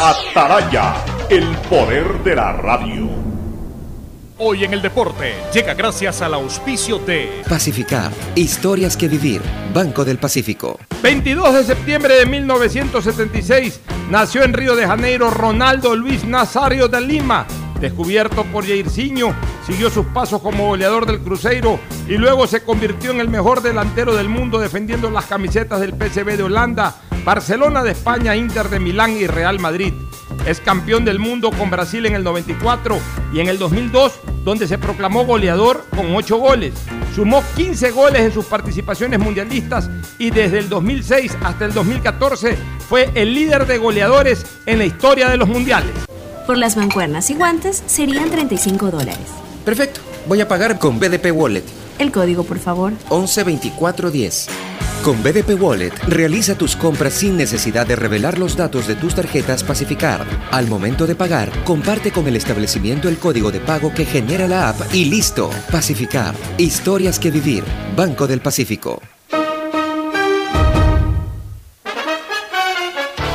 Ataraya, el poder de la radio. Hoy en el deporte llega gracias al auspicio de Pacificar, historias que vivir, Banco del Pacífico. 22 de septiembre de 1976 nació en Río de Janeiro Ronaldo Luis Nazario de Lima. Descubierto por Jairzinho, siguió sus pasos como goleador del Cruzeiro y luego se convirtió en el mejor delantero del mundo defendiendo las camisetas del PSV de Holanda, Barcelona de España, Inter de Milán y Real Madrid. Es campeón del mundo con Brasil en el 94 y en el 2002, donde se proclamó goleador con 8 goles. Sumó 15 goles en sus participaciones mundialistas y desde el 2006 hasta el 2014 fue el líder de goleadores en la historia de los mundiales. Por las mancuernas y guantes serían 35 dólares. Perfecto, voy a pagar con BDP Wallet. El código, por favor. 112410. Con BDP Wallet, realiza tus compras sin necesidad de revelar los datos de tus tarjetas Pacificar. Al momento de pagar, comparte con el establecimiento el código de pago que genera la app y listo. Pacificar, historias que vivir. Banco del Pacífico.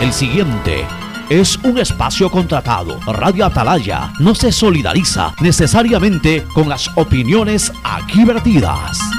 El siguiente es un espacio contratado. Radio Atalaya no se solidariza necesariamente con las opiniones aquí vertidas.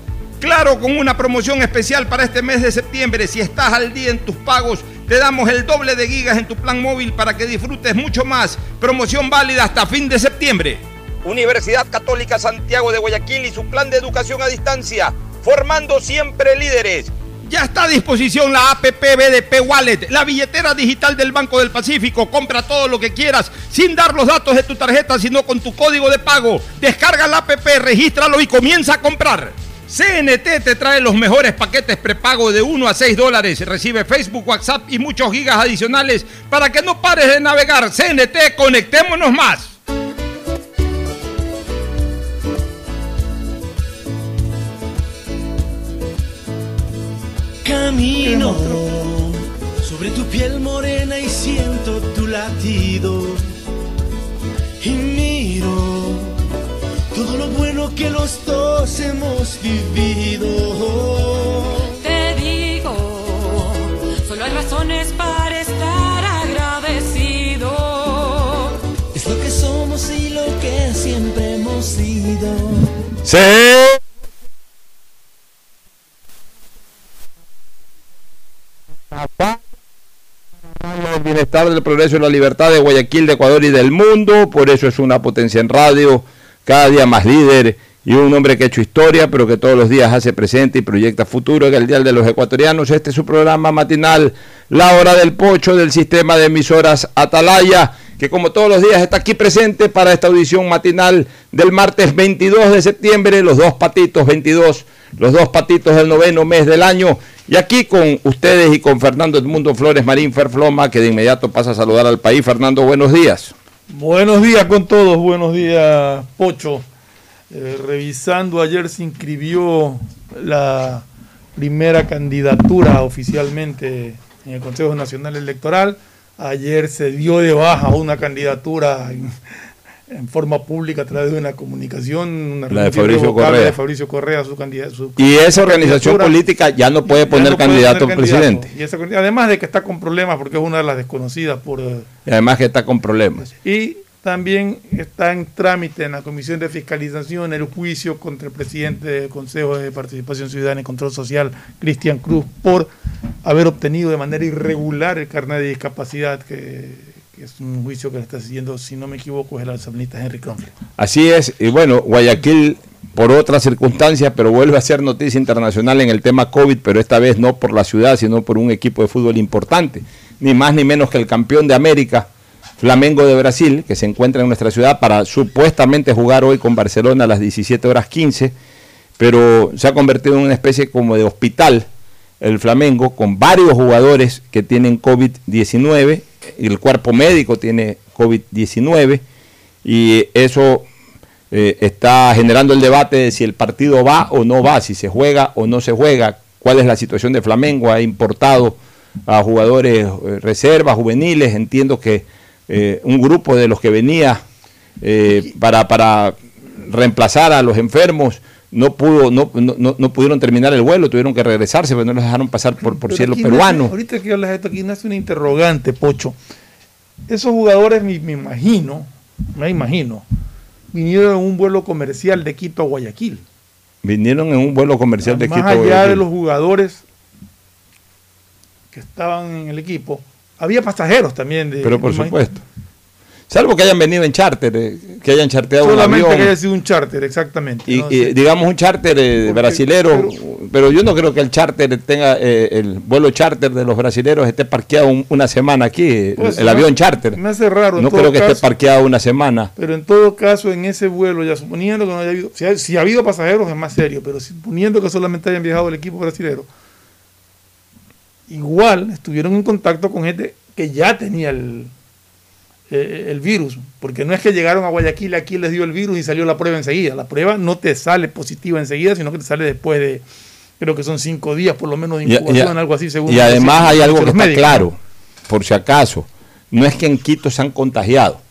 Claro, con una promoción especial para este mes de septiembre, si estás al día en tus pagos, te damos el doble de gigas en tu plan móvil para que disfrutes mucho más. Promoción válida hasta fin de septiembre. Universidad Católica Santiago de Guayaquil y su plan de educación a distancia, formando siempre líderes. Ya está a disposición la APP BDP Wallet, la billetera digital del Banco del Pacífico. Compra todo lo que quieras sin dar los datos de tu tarjeta, sino con tu código de pago. Descarga la APP, regístralo y comienza a comprar. CNT te trae los mejores paquetes prepago de 1 a 6 dólares. Recibe Facebook, WhatsApp y muchos gigas adicionales para que no pares de navegar. CNT, conectémonos más. Camino sobre tu piel morena y siento tu latido. Y miro lo que los dos hemos vivido. Te digo, solo hay razones para estar agradecido. Es lo que somos y lo que siempre hemos sido. Sí. el bienestar del progreso y la libertad de Guayaquil, de Ecuador y del mundo. Por eso es una potencia en radio, cada día más líder y un hombre que ha hecho historia, pero que todos los días hace presente y proyecta futuro en el Día de los Ecuatorianos. Este es su programa matinal, La Hora del Pocho del sistema de emisoras Atalaya, que como todos los días está aquí presente para esta audición matinal del martes 22 de septiembre, los dos patitos 22, los dos patitos del noveno mes del año. Y aquí con ustedes y con Fernando Edmundo Flores Marín Ferfloma, que de inmediato pasa a saludar al país. Fernando, buenos días. Buenos días con todos, buenos días, Pocho. Eh, revisando, ayer se inscribió la primera candidatura oficialmente en el Consejo Nacional Electoral. Ayer se dio de baja una candidatura en forma pública a través de una comunicación, una La de Fabricio Correa. de Fabricio Correa, su candidato. Y esa organización política ya no puede poner no puede candidato tener a presidente. Y esa- además de que está con problemas porque es una de las desconocidas por... eh, Y además que está con problemas. y también está en trámite en la Comisión de Fiscalización el juicio contra el presidente del Consejo de Participación Ciudadana y Control Social, Cristian Cruz, por haber obtenido de manera irregular el carnet de discapacidad que es un juicio que le está siguiendo, si no me equivoco, es el asambleísta Henry Kronfeld. Así es, y bueno, Guayaquil por otras circunstancias, pero vuelve a ser noticia internacional en el tema COVID, pero esta vez no por la ciudad, sino por un equipo de fútbol importante, ni más ni menos que el campeón de América, Flamengo de Brasil, que se encuentra en nuestra ciudad para supuestamente jugar hoy con Barcelona a las 17 horas 15, pero se ha convertido en una especie como de hospital el Flamengo con varios jugadores que tienen COVID-19, el cuerpo médico tiene COVID-19 y eso eh, está generando el debate de si el partido va o no va, si se juega o no se juega, cuál es la situación de Flamengo, ha importado a jugadores eh, reservas, juveniles, entiendo que eh, un grupo de los que venía para, para reemplazar a los enfermos no pudo, no, no, no, pudieron terminar el vuelo, tuvieron que regresarse, pero no los dejaron pasar por, por cielo peruano. ahorita que hablas de esto, aquí nace una interrogante, Pocho. Esos jugadores, me, me imagino, me imagino, vinieron en un vuelo comercial de Quito a Guayaquil. Vinieron en un vuelo comercial de Quito a Guayaquil. Más allá de los jugadores que estaban en el equipo, había pasajeros también. De, pero por supuesto. Salvo que hayan venido en charter, eh, que hayan charteado Solamente un avión. que haya sido un charter, exactamente. Y, digamos un charter eh, brasilero, pero, yo no creo que el charter tenga, eh, el vuelo charter de los brasileros esté parqueado una semana aquí, pues, el, avión charter. Me hace raro. No creo que esté parqueado una semana. Pero en todo caso, en ese vuelo, ya suponiendo que no haya habido, si, ha, habido pasajeros es más serio, pero suponiendo que solamente hayan viajado el equipo brasilero, igual estuvieron en contacto con gente que ya tenía el eh, el virus, porque no es que llegaron a Guayaquil, aquí les dio el virus y salió la prueba enseguida. La prueba no te sale positiva enseguida, sino que te sale después de, creo que son cinco días por lo menos de incubación, algo así. Según y además hay algo que está claro, por si acaso, no es que en Quito se han contagiado.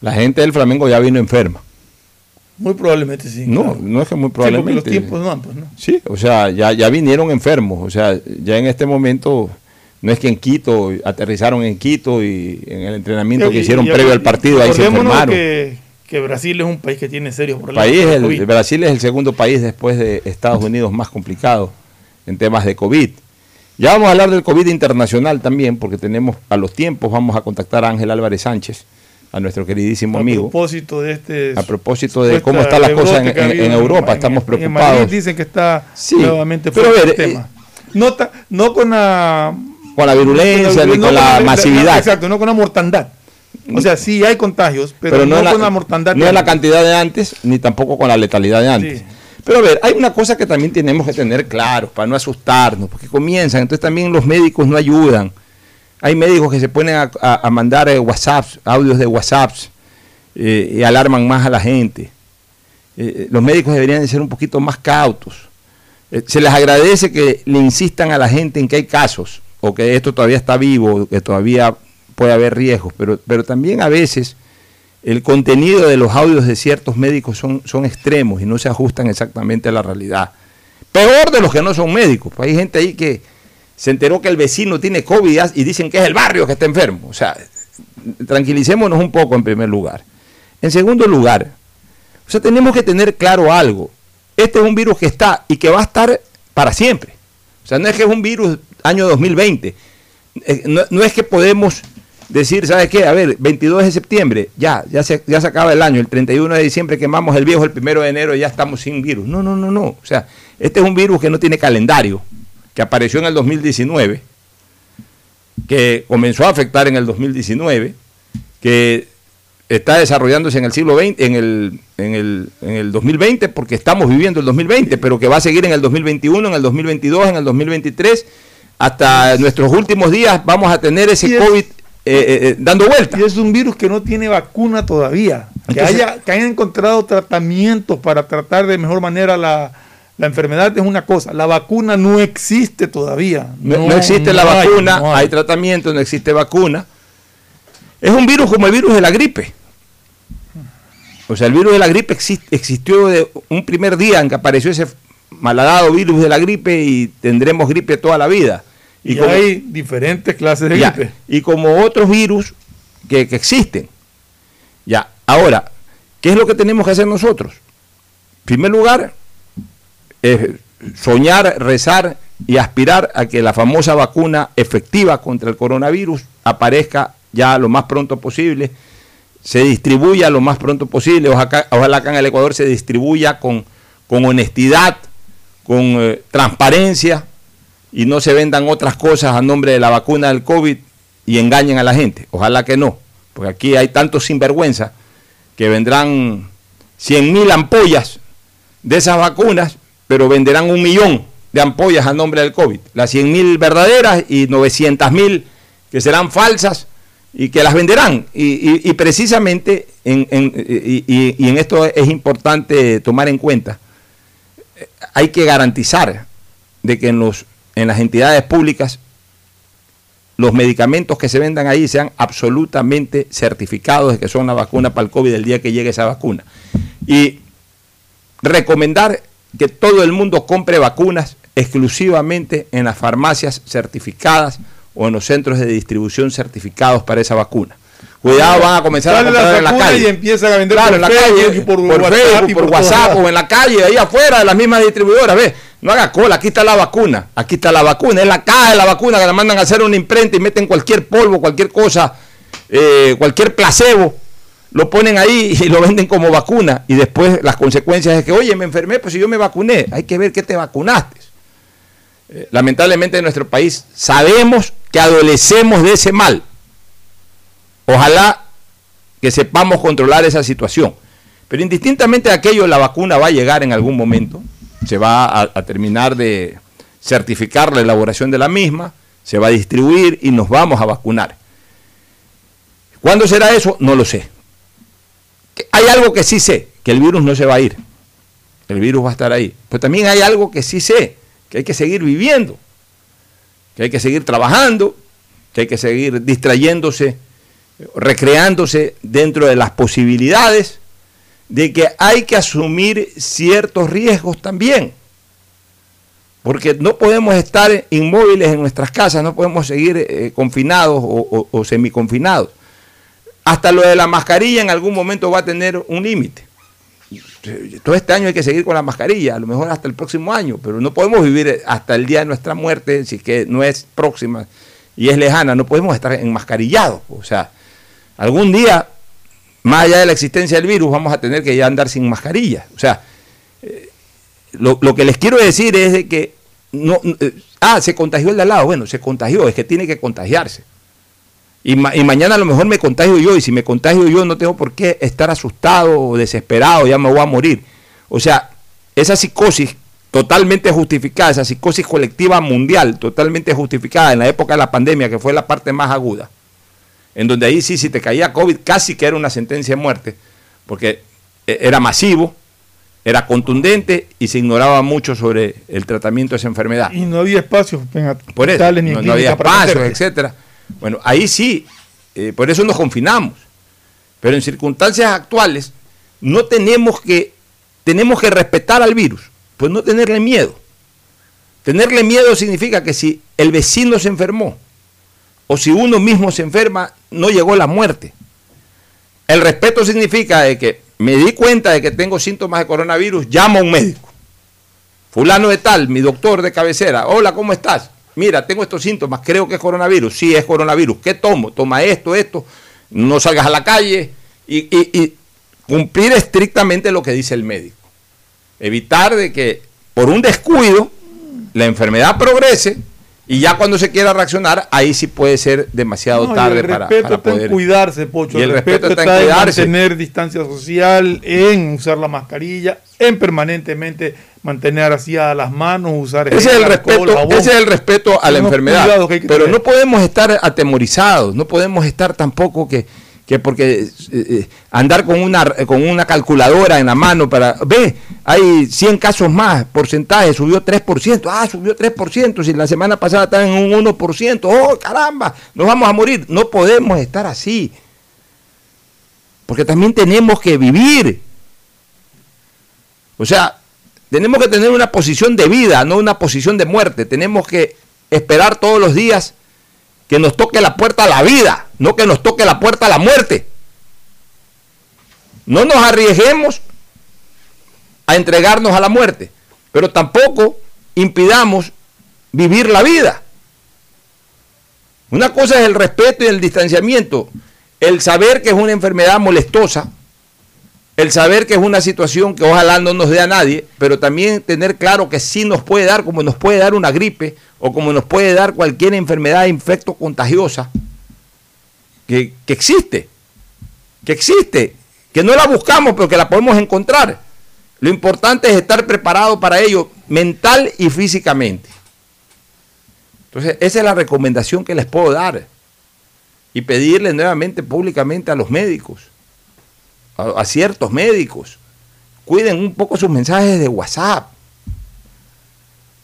La gente del Flamengo ya vino enferma. Muy probablemente sí. No, no es que muy probablemente. Sí, los tiempos no, pues, ¿no? Sí, o sea, ya, ya vinieron enfermos. O sea, ya en este momento no es que en Quito, aterrizaron en Quito y en el entrenamiento que hicieron previo al partido ahí se enfermaron. Que, que Brasil es un país que tiene serios problemas. País el, Brasil es el segundo país después de Estados Unidos más complicado en temas de COVID. Ya vamos a hablar del COVID internacional también, porque tenemos a los tiempos, vamos a contactar a Ángel Álvarez Sánchez, a nuestro queridísimo amigo. A propósito de este. A propósito de cómo están las cosas en, Europa, estamos preocupados. En dicen que está nuevamente fuera del eh, tema. No, no con la con la virulencia ni con la, masividad. Exacto, no con la mortandad. O sea, sí hay contagios, pero, no, con la mortandad. No es la cantidad de antes, ni tampoco con la letalidad de antes. Pero a ver, hay una cosa que también tenemos que tener claro para no asustarnos, porque comienzan, entonces también los médicos no ayudan. Hay médicos que se ponen a, mandar eh, WhatsApps, audios de WhatsApps, eh, y alarman más a la gente. Eh, los médicos deberían de ser un poquito más cautos. se les agradece que le insistan a la gente en que hay casos, o que esto todavía está vivo, que todavía puede haber riesgos, pero, pero también a veces el contenido de los audios de ciertos médicos son, son extremos y no se ajustan exactamente a la realidad. Peor de los que no son médicos. Pues hay gente ahí que se enteró que el vecino tiene COVID y dicen que es el barrio que está enfermo. O sea, tranquilicémonos un poco en primer lugar. En segundo lugar, o sea, tenemos que tener claro algo. Este es un virus que está y que va a estar para siempre. O sea, no es que es un virus año 2020. Eh, no, es que podemos decir, ¿sabes qué? A ver, 22 de septiembre, ya, ya se, ya se acaba el año, el 31 de diciembre quemamos el viejo, el 1 de enero ya estamos sin virus. No, no, no, no. O sea, este es un virus que no tiene calendario, que apareció en el 2019, que comenzó a afectar en el 2019, que está desarrollándose en el siglo XX, en el, en el, en el 2020, porque estamos viviendo el 2020, pero que va a seguir en el 2021, en el 2022, en el 2023 hasta nuestros últimos días vamos a tener ese COVID eh, eh, eh, dando vuelta. Y es un virus que no tiene vacuna todavía. que, haya, que hayan encontrado tratamientos para tratar de mejor manera la, enfermedad es una cosa. La vacuna no existe todavía. No, existe la vacuna, hay. tratamiento, no existe vacuna. Es un virus como el virus de la gripe. O sea, el virus de la gripe existió de un primer día en que apareció ese malhadado virus de la gripe y tendremos gripe toda la vida. Y, hay diferentes clases de gripe. Y como otros virus que, existen. Ya, ahora, ¿qué es lo que tenemos que hacer nosotros? En primer lugar, soñar, rezar y aspirar a que la famosa vacuna efectiva contra el coronavirus aparezca ya lo más pronto posible, se distribuya lo más pronto posible, ojalá, ojalá acá en el Ecuador se distribuya con, con honestidad, con eh, transparencia y no se vendan otras cosas a nombre de la vacuna del COVID y engañen a la gente. Ojalá que no, porque aquí hay tantos sinvergüenza que vendrán 100 mil ampollas de esas vacunas, pero venderán un millón de ampollas a nombre del COVID. Las 100 mil verdaderas y 900 mil que serán falsas y que las venderán. Y, precisamente, en, y, y en esto es importante tomar en cuenta, hay que garantizar de que en, los, en las entidades públicas los medicamentos que se vendan ahí sean absolutamente certificados de que son la vacuna para el COVID el día que llegue esa vacuna. Y recomendar que todo el mundo compre vacunas exclusivamente en las farmacias certificadas o en los centros de distribución certificados para esa vacuna. Cuidado, van a comenzar a comprar en la calle. Y empiezan a vender por en la calle, por, WhatsApp, por, WhatsApp o en la calle, ahí afuera de las mismas distribuidoras. Ve, no haga cola, aquí está la vacuna, aquí está la vacuna, es la caja de la vacuna que la mandan a hacer una imprenta y meten cualquier polvo, cualquier cosa, eh, cualquier placebo, lo ponen ahí y lo venden como vacuna. Y después las consecuencias es que, oye, me enfermé, pues si yo me vacuné, hay que ver qué te vacunaste. Eh, lamentablemente en nuestro país sabemos que adolecemos de ese mal Ojalá que sepamos controlar esa situación. Pero indistintamente de aquello, la vacuna va a llegar en algún momento, se va a, terminar de certificar la elaboración de la misma, se va a distribuir y nos vamos a vacunar. ¿Cuándo será eso? No lo sé. Hay algo que sí sé, que el virus no se va a ir. El virus va a estar ahí. Pero también hay algo que sí sé, que hay que seguir viviendo, que hay que seguir trabajando, que hay que seguir distrayéndose recreándose dentro de las posibilidades de que hay que asumir ciertos riesgos también. Porque no podemos estar inmóviles en nuestras casas, no podemos seguir eh, confinados o, semiconfinados. Hasta lo de la mascarilla en algún momento va a tener un límite. Todo este año hay que seguir con la mascarilla, a lo mejor hasta el próximo año, pero no podemos vivir hasta el día de nuestra muerte, si que no es próxima y es lejana, no podemos estar enmascarillados. O sea, Algún día, más allá de la existencia del virus, vamos a tener que ya andar sin mascarilla. O sea, eh, lo, que les quiero decir es de que no, eh, ah, se contagió el de al lado. Bueno, se contagió, es que tiene que contagiarse. Y, y, mañana a lo mejor me contagio yo, y si me contagio yo no tengo por qué estar asustado o desesperado, ya me voy a morir. O sea, esa psicosis totalmente justificada, esa psicosis colectiva mundial, totalmente justificada en la época de la pandemia, que fue la parte más aguda, en donde ahí sí, si te caía COVID, casi que era una sentencia de muerte, porque e, era masivo, era contundente y se ignoraba mucho sobre el tratamiento de esa enfermedad. Y no había espacios por eso, ni no, había espacios, etcétera. Bueno, ahí sí, eh, por eso nos confinamos. Pero en circunstancias actuales no tenemos que tenemos que respetar al virus, pues no tenerle miedo. Tenerle miedo significa que si el vecino se enfermó, o si uno mismo se enferma, no llegó la muerte. El respeto significa de que me di cuenta de que tengo síntomas de coronavirus, llamo a un médico. Fulano de tal, mi doctor de cabecera. Hola, ¿cómo estás? Mira, tengo estos síntomas, creo que es coronavirus. Sí, es coronavirus. ¿Qué tomo? Toma esto, esto. No salgas a la calle y, y cumplir estrictamente lo que dice el médico. Evitar de que por un descuido la enfermedad progrese y ya cuando se quiera reaccionar, ahí sí puede ser demasiado tarde el para, respeto está en cuidarse, Pocho. el, respeto, está, en cuidarse. mantener distancia social, en usar la mascarilla, en permanentemente mantener así a las manos, usar ese es el respeto, ese es el respeto a la enfermedad. Pero no podemos estar atemorizados, no podemos estar tampoco que que porque eh, eh, andar con una, con una calculadora en la mano para, ve, hay 100 casos más, porcentaje, subió 3%, ah, subió 3%, si la semana pasada estaba en un 1%, oh, caramba, nos vamos a morir. No podemos estar así, porque también tenemos que vivir. O sea, tenemos que tener una posición de vida, no una posición de muerte. Tenemos que esperar todos los días que nos toque la puerta a la vida, no que nos toque la puerta a la muerte. No nos arriesguemos a entregarnos a la muerte, pero tampoco impidamos vivir la vida. Una cosa es el respeto y el distanciamiento, el saber que es una enfermedad molestosa, el saber que es una situación que ojalá no nos dé a nadie, pero también tener claro que sí nos puede dar, como nos puede dar una gripe o como nos puede dar cualquier enfermedad infecto contagiosa que, que existe, que existe, que no la buscamos, pero que la podemos encontrar. Lo importante es estar preparado para ello mental y físicamente. Entonces, esa es la recomendación que les puedo dar. Y pedirle nuevamente públicamente a los médicos a, ciertos médicos. Cuiden un poco sus mensajes de WhatsApp.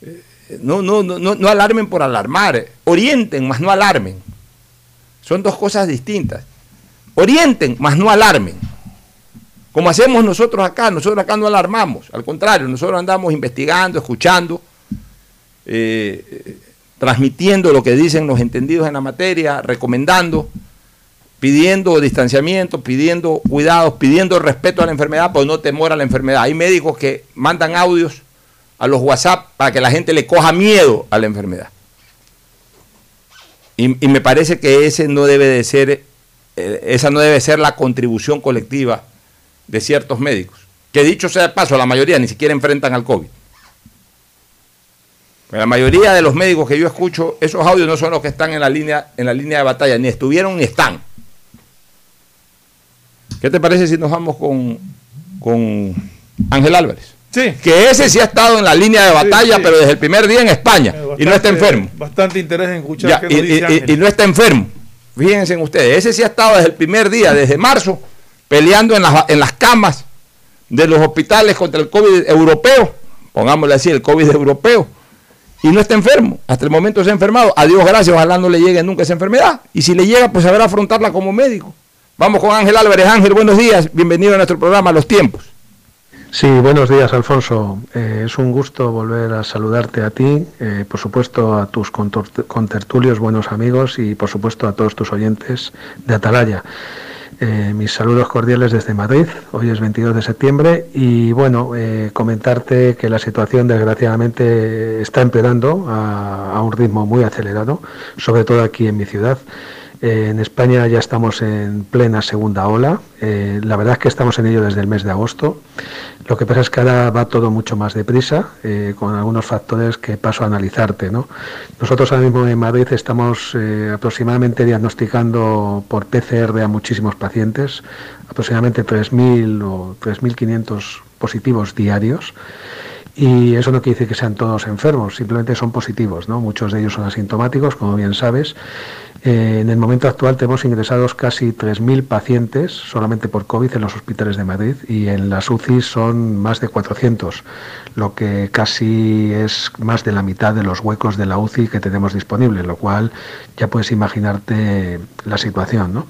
Eh, no, no, no, no, alarmen por alarmar. Orienten, más no alarmen. Son dos cosas distintas. Orienten, más no alarmen. Como hacemos nosotros acá, nosotros acá no alarmamos. Al contrario, nosotros andamos investigando, escuchando, eh, transmitiendo lo que dicen los entendidos en la materia, recomendando pidiendo distanciamiento, pidiendo cuidados, pidiendo respeto a la enfermedad, pues no temor a la enfermedad. Hay médicos que mandan audios a los WhatsApp para que la gente le coja miedo a la enfermedad. Y, me parece que ese no debe de ser, eh, esa no debe ser la contribución colectiva de ciertos médicos. Que dicho sea de paso, la mayoría ni siquiera enfrentan al COVID. La mayoría de los médicos que yo escucho, esos audios no son los que están en la línea, en la línea de batalla, ni estuvieron ni están. ¿Qué te parece si nos vamos con, con Ángel Álvarez? Sí. Que ese sí ha estado en la línea de batalla, pero desde el primer día en España y no está enfermo. Bastante interés en escuchar dice y, y, no está enfermo. Fíjense en ustedes, ese sí ha estado desde el primer día, desde marzo, peleando en las, en las camas de los hospitales contra el COVID europeo, pongámosle así, el COVID europeo, y no está enfermo. Hasta el momento se ha enfermado. A Dios gracias, ojalá no le llegue nunca esa enfermedad. Y si le llega, pues sabrá afrontarla como médico. Vamos con Ángel Álvarez. Ángel, buenos días. Bienvenido a nuestro programa Los Tiempos. Sí, buenos días, Alfonso. Eh, es un gusto volver a saludarte a ti, eh, por supuesto a tus contertulios, buenos amigos y por supuesto a todos tus oyentes de Atalaya. Eh, mis saludos cordiales desde Madrid. Hoy es 22 de septiembre y bueno, comentarte que la situación desgraciadamente está empeorando a un ritmo muy acelerado, sobre todo aquí en mi ciudad. Eh, en España ya estamos en plena segunda ola. Eh, la verdad es que estamos en ello desde el mes de agosto. Lo que pasa es que ahora va todo mucho más deprisa, eh, con algunos factores que paso a analizarte. ¿no? Nosotros ahora mismo en Madrid estamos aproximadamente diagnosticando por PCR a muchísimos pacientes, aproximadamente 3.000 o 3.500 positivos diarios. Y eso no quiere decir que sean todos enfermos, simplemente son positivos, ¿no? Muchos de ellos son asintomáticos, como bien sabes. Eh, en el momento actual tenemos ingresados casi 3.000 pacientes solamente por COVID en los hospitales de Madrid y en las UCI son más de 400, lo que casi es más de la mitad de los huecos de la UCI que tenemos disponible, lo cual ya puedes imaginarte la situación, ¿no?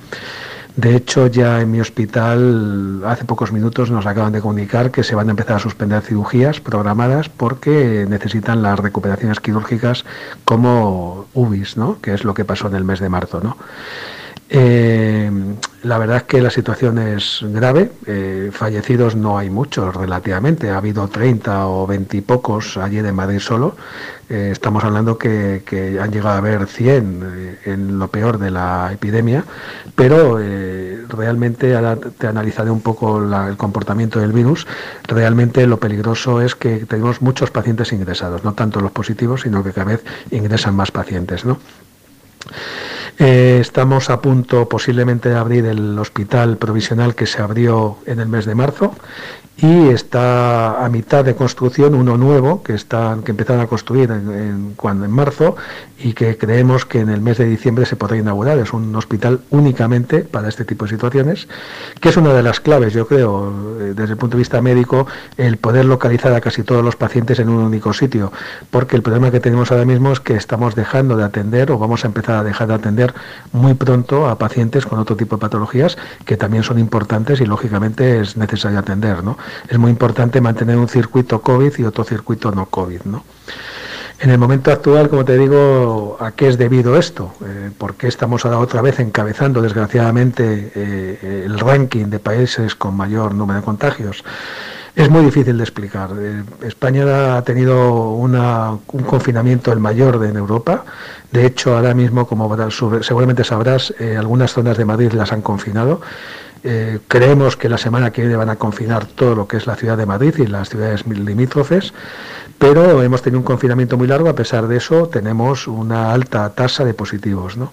De hecho, ya en mi hospital hace pocos minutos nos acaban de comunicar que se van a empezar a suspender cirugías programadas porque necesitan las recuperaciones quirúrgicas como UBIs, ¿no? que es lo que pasó en el mes de marzo. ¿no? Eh, la verdad es que la situación es grave. Eh, fallecidos no hay muchos relativamente. Ha habido 30 o 20 y pocos ayer en Madrid solo. Eh, estamos hablando que, han llegado a haber 100 en lo peor de la epidemia. Pero realmente, ahora te analizaré un poco el comportamiento del virus. Realmente lo peligroso es que tenemos muchos pacientes ingresados. No tanto los positivos, sino que cada vez ingresan más pacientes. ¿no? Eh, estamos a punto posiblemente de abrir el hospital provisional que se abrió en el mes de marzo y está a mitad de construcción uno nuevo que están que empezaron a construir en, cuando en marzo y que creemos que en el mes de diciembre se podrá inaugurar. Es un hospital únicamente para este tipo de situaciones que es una de las claves yo creo eh, desde el punto de vista médico el poder localizar a casi todos los pacientes en un único sitio porque el problema que tenemos ahora mismo es que estamos dejando de atender o vamos a empezar a dejar de atender muy pronto a pacientes con otro tipo de patologías que también son importantes y lógicamente es necesario atender no es muy importante mantener un circuito COVID y otro circuito no COVID. ¿no? En el momento actual, como te digo, ¿a qué es debido esto? Eh, ¿Por qué estamos ahora otra vez encabezando, desgraciadamente, eh, el ranking de países con mayor número de contagios? Es muy difícil de explicar. Eh, España ha tenido un confinamiento el mayor de en Europa. De hecho, ahora mismo, como seguramente sabrás, eh, algunas zonas de Madrid las han confinado. Eh, creemos que la semana que viene van a confinar todo lo que es la ciudad de Madrid y las ciudades limítrofes, pero hemos tenido un confinamiento muy largo. A pesar de eso, tenemos una alta tasa de positivos. ¿no?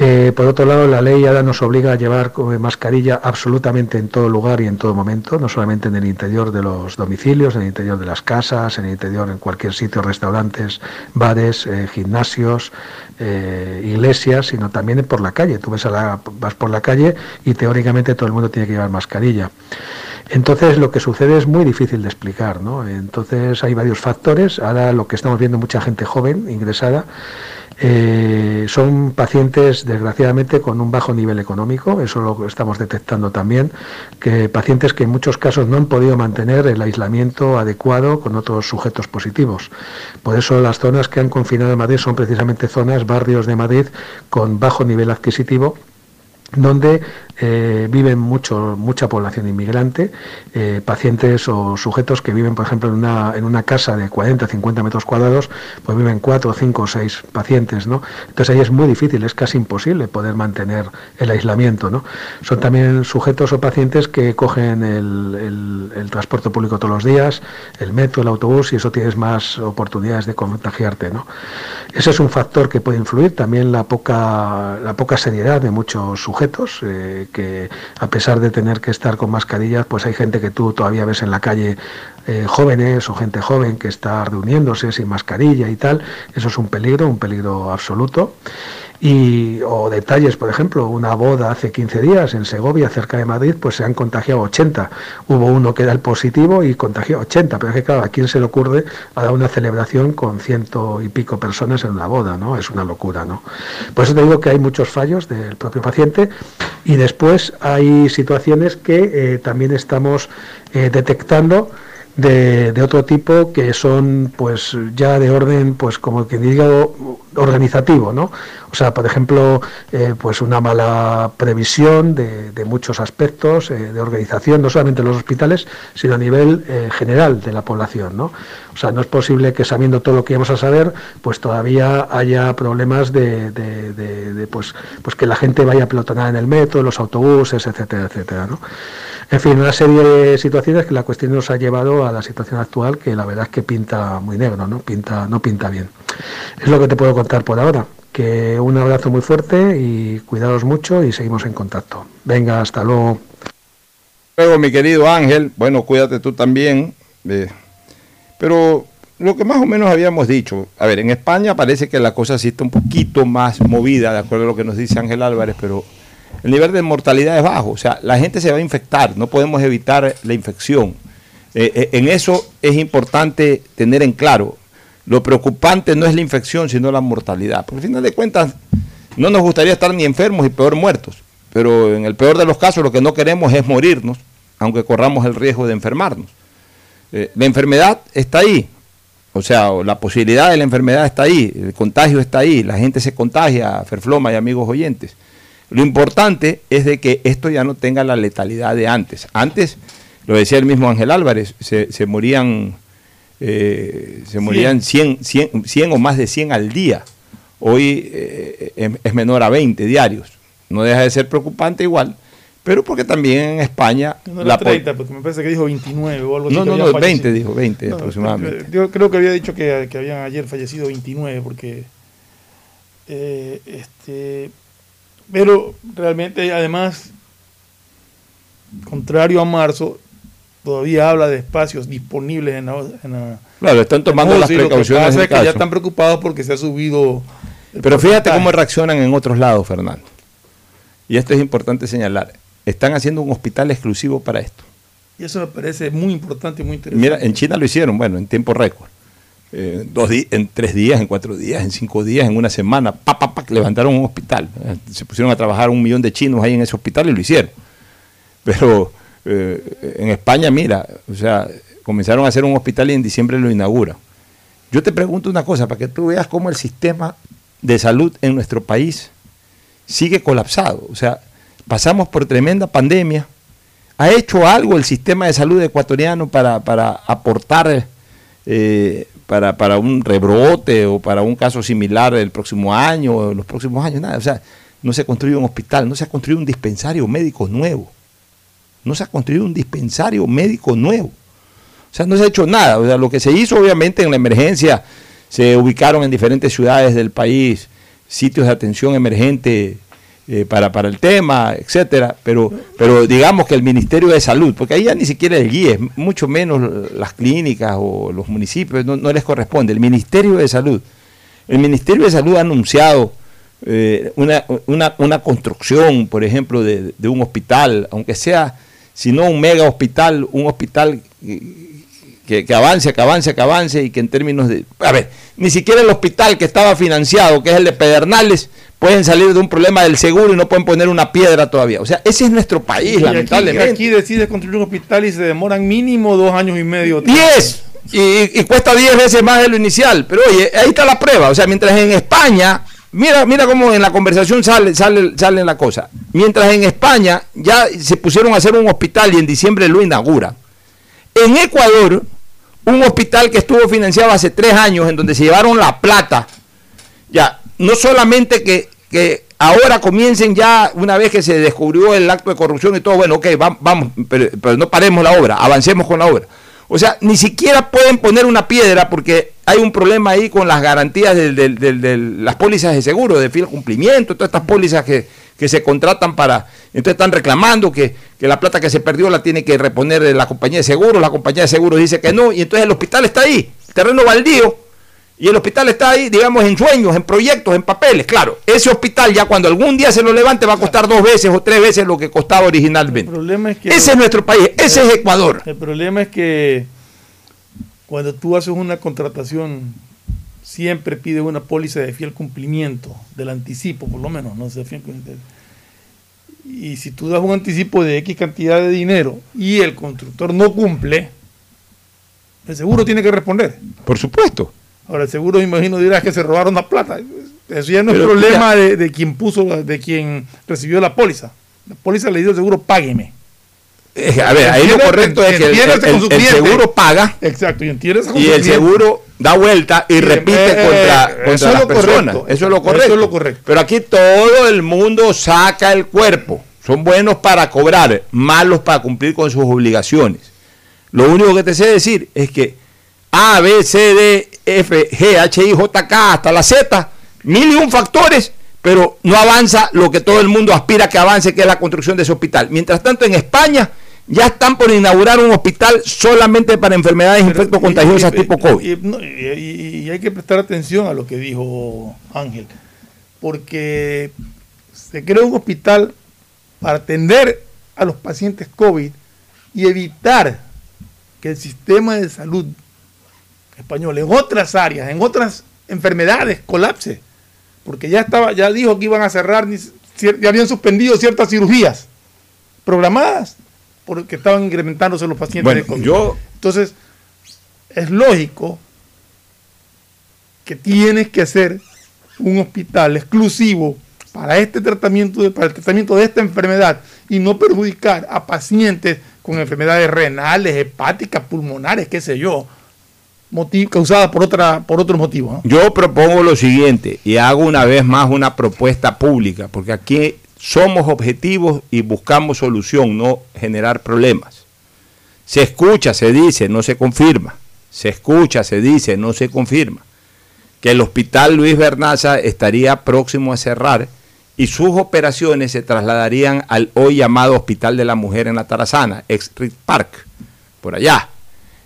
Eh, por otro lado, la ley ahora nos obliga a llevar mascarilla absolutamente en todo lugar y en todo momento, no solamente en el interior de los domicilios, en el interior de las casas, en el interior en cualquier sitio, restaurantes, bares, eh, gimnasios, eh, iglesias, sino también por la calle. Tú ves a la, vas por la calle y teóricamente todo el mundo tiene que llevar mascarilla. Entonces lo que sucede es muy difícil de explicar, ¿no? Entonces hay varios factores. Ahora lo que estamos viendo mucha gente joven ingresada eh, son pacientes, desgraciadamente, con un bajo nivel económico, eso lo estamos detectando también, que pacientes que en muchos casos no han podido mantener el aislamiento adecuado con otros sujetos positivos. Por eso las zonas que han confinado en Madrid son precisamente zonas, barrios de Madrid con bajo nivel adquisitivo donde eh, viven mucho, mucha población inmigrante, eh, pacientes o sujetos que viven, por ejemplo, en una, en una casa de 40, 50 metros cuadrados, pues viven 4, 5 o 6 pacientes, ¿no? Entonces ahí es muy difícil, es casi imposible poder mantener el aislamiento, ¿no? Son también sujetos o pacientes que cogen el, el, transporte público todos los días, el metro, el autobús, y eso tienes más oportunidades de contagiarte, ¿no? Ese es un factor que puede influir, también la poca, la poca seriedad de muchos sujetos eh, que a pesar de tener que estar con mascarillas, pues hay gente que tú todavía ves en la calle eh, jóvenes o gente joven que está reuniéndose sin mascarilla y tal. Eso es un peligro, un peligro absoluto. Y, o detalles, por ejemplo, una boda hace 15 días en Segovia, cerca de Madrid, pues se han contagiado 80. Hubo uno que era el positivo y contagió 80, pero es que claro, ¿a quién se le ocurre a dar una celebración con ciento y pico personas en una boda? ¿no? Es una locura, ¿no? Por eso te digo que hay muchos fallos del propio paciente y después hay situaciones que eh, también estamos eh, detectando de, otro tipo que son pues ya de orden pues como que diga organizativo no o sea por ejemplo eh, pues una mala previsión de, muchos aspectos eh, de organización no solamente en los hospitales sino a nivel eh, general de la población no o sea no es posible que sabiendo todo lo que íbamos a saber pues todavía haya problemas de, de, pues pues que la gente vaya a pelotonar en el metro en los autobuses etcétera etcétera no en fin, una serie de situaciones que la cuestión nos ha llevado a la situación actual que la verdad es que pinta muy negro, ¿no? Pinta, no pinta bien. Es lo que te puedo contar por ahora. Que un abrazo muy fuerte y cuidados mucho y seguimos en contacto. Venga, hasta luego. Luego, mi querido Ángel, bueno, cuídate tú también. Eh, pero lo que más o menos habíamos dicho, a ver, en España parece que la cosa sí está un poquito más movida, de acuerdo a lo que nos dice Ángel Álvarez, pero el nivel de mortalidad es bajo. O sea, la gente se va a infectar, no podemos evitar la infección. Eh, eh, en eso es importante tener en claro, lo preocupante no es la infección, sino la mortalidad. Porque al final de cuentas, no nos gustaría estar ni enfermos y peor muertos. Pero en el peor de los casos lo que no queremos es morirnos, aunque corramos el riesgo de enfermarnos. Eh, la enfermedad está ahí, o sea, la posibilidad de la enfermedad está ahí, el contagio está ahí, la gente se contagia, Ferfloma y amigos oyentes. Lo importante es de que esto ya no tenga la letalidad de antes. Antes, lo decía el mismo Ángel Álvarez, se, morían, eh, se morían 100, 100, o más de 100 al día. Hoy eh, es menor a 20 diarios. No deja de ser preocupante igual, pero porque también en España... No era 30, porque me parece que dijo 29 o algo así. No, no, no, 20 dijo, 20 aproximadamente. Yo creo que había dicho que, que habían ayer fallecido 29 porque... Eh, este pero realmente, además, contrario a marzo, todavía habla de espacios disponibles en la. claro, están tomando las precauciones. Lo que que ya están preocupados porque se ha subido. Pero fíjate cómo reaccionan en otros lados, Fernando. Y esto es importante señalar. Están haciendo un hospital exclusivo para esto. Y eso me parece muy importante y muy interesante. Mira, en China lo hicieron, bueno, en tiempo récord. Eh, dos en tres días, en cuatro días, en cinco días, en una semana, pa, pa, pa, levantaron un hospital. Eh, se pusieron a trabajar un millón de chinos ahí en ese hospital y lo hicieron. Pero eh, en España, mira, o sea, comenzaron a hacer un hospital y en diciembre lo inaugura. Yo te pregunto una cosa, para que tú veas cómo el sistema de salud en nuestro país sigue colapsado. O sea, pasamos por tremenda pandemia, ¿Ha hecho algo el sistema de salud ecuatoriano para, para aportar para, para un rebrote o para un caso similar el próximo año o los próximos años? Nada. O sea, no se ha construido un hospital, no se ha construido un dispensario médico nuevo. No se ha construido un dispensario médico nuevo. O sea, no se ha hecho nada. O sea, lo que se hizo obviamente en la emergencia, se ubicaron en diferentes ciudades del país sitios de atención emergente eh, para, para el tema, etcétera, pero, pero digamos que el Ministerio de Salud, porque ahí ya ni siquiera el GIE, mucho menos las clínicas o los municipios, no, les corresponde, el Ministerio de Salud. El Ministerio de Salud ha anunciado eh, una, una, una, construcción, por ejemplo, de, un hospital, aunque sea, si no un mega hospital, un hospital que, avance, que avance, que avance y que en términos de... A ver, ni siquiera el hospital que estaba financiado, que es el de Pedernales, pueden salir de un problema del seguro y no pueden poner una piedra todavía. O sea, ese es nuestro país, lamentablemente. Aquí, aquí decides construir un hospital y se demoran mínimo dos años y medio. ¡Diez! Y, cuesta diez veces más de lo inicial. Pero oye, ahí está la prueba. O sea, mientras en España, mira, mira cómo en la conversación sale, sale, sale la cosa. Mientras en España ya se pusieron a hacer un hospital y en diciembre lo inaugura. En Ecuador un hospital que estuvo financiado hace tres años, en donde se llevaron la plata. Ya, no solamente que, que ahora comiencen ya, una vez que se descubrió el acto de corrupción y todo, bueno, ok, vamos, pero, no paremos la obra, avancemos con la obra. O sea, ni siquiera pueden poner una piedra porque hay un problema ahí con las garantías de, las pólizas de seguro, de fiel cumplimiento, todas estas pólizas que, que se contratan para... Entonces están reclamando que, la plata que se perdió la tiene que reponer la compañía de seguros, la compañía de seguros dice que no, y entonces el hospital está ahí, terreno baldío, y el hospital está ahí, digamos, en sueños, en proyectos, en papeles. Claro, ese hospital ya cuando algún día se lo levante va a costar dos veces o tres veces lo que costaba originalmente. ese es nuestro país, ese es Ecuador. El problema es que cuando tú haces una contratación siempre pide una póliza de fiel cumplimiento, del anticipo por lo menos, no sé, y si tú das un anticipo de X cantidad de dinero y el constructor no cumple, el seguro tiene que responder. Por supuesto. Ahora el seguro, imagino, dirás que se robaron la plata. Eso ya no es problema de, de, quien puso, de quien recibió la póliza. La póliza le dio el seguro, págueme. Eh, a ver, ahí lo correcto es que el, seguro paga. Exacto, y, y el seguro da vuelta y repite eh, contra, eh, contra las personas. Eso es lo correcto. Eso es lo correcto. Pero aquí todo el mundo saca el cuerpo. Son buenos para cobrar, malos para cumplir con sus obligaciones. Lo único que te sé decir es que A, B, C, D, F, G, H, I, J, K, hasta la Z, mil y un factores, pero no avanza lo que todo el mundo aspira que avance, que es la construcción de ese hospital. Mientras tanto, en España ya están por inaugurar un hospital solamente para enfermedades infectocontagiosas tipo COVID. Y, hay que prestar atención a lo que dijo Ángel, porque se creó un hospital para atender a los pacientes COVID y evitar que el sistema de salud español en otras áreas, en otras enfermedades colapse, porque ya estaba, ya dijo que iban a cerrar, ya habían suspendido ciertas cirugías programadas porque estaban incrementándose los pacientes de COVID. Entonces, es lógico que tienes que hacer un hospital exclusivo para este tratamiento, para el tratamiento de esta enfermedad y no perjudicar a pacientes con enfermedades renales, hepáticas, pulmonares, qué sé yo, causadas por otra por otros motivos. Yo propongo lo siguiente y hago una vez más una propuesta pública, porque aquí somos objetivos y buscamos solución, no generar problemas. Se escucha, se dice, no se confirma. Se escucha, se dice, no se confirma. Que el hospital Luis Bernaza estaría próximo a cerrar y sus operaciones se trasladarían al hoy llamado Hospital de la Mujer en la Tarazana, ex Park, por allá,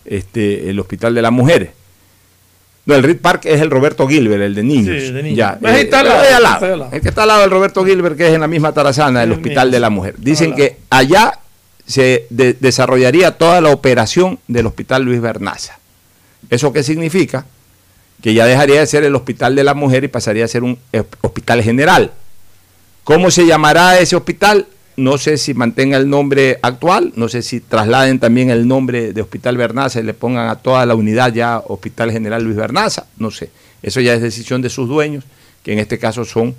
este, el Hospital de la Mujer. No, el Reed Park es el Roberto Gilbert, el de niños. Sí, de niños. Ya, eh, está, al lado, El que está al lado del Roberto Gilbert, que es en la misma Tarazana, del Hospital de la Mujer. Dicen que allá se desarrollaría toda la operación del Hospital Luis Bernaza. ¿Eso qué significa? Que ya dejaría de ser el Hospital de la Mujer y pasaría a ser un eh, hospital general. ¿Cómo se llamará ese hospital? No sé si mantenga el nombre actual, no sé si trasladen también el nombre de Hospital Bernaza y le pongan a toda la unidad ya Hospital General Luis Bernaza, no sé. Eso ya es decisión de sus dueños, que en este caso son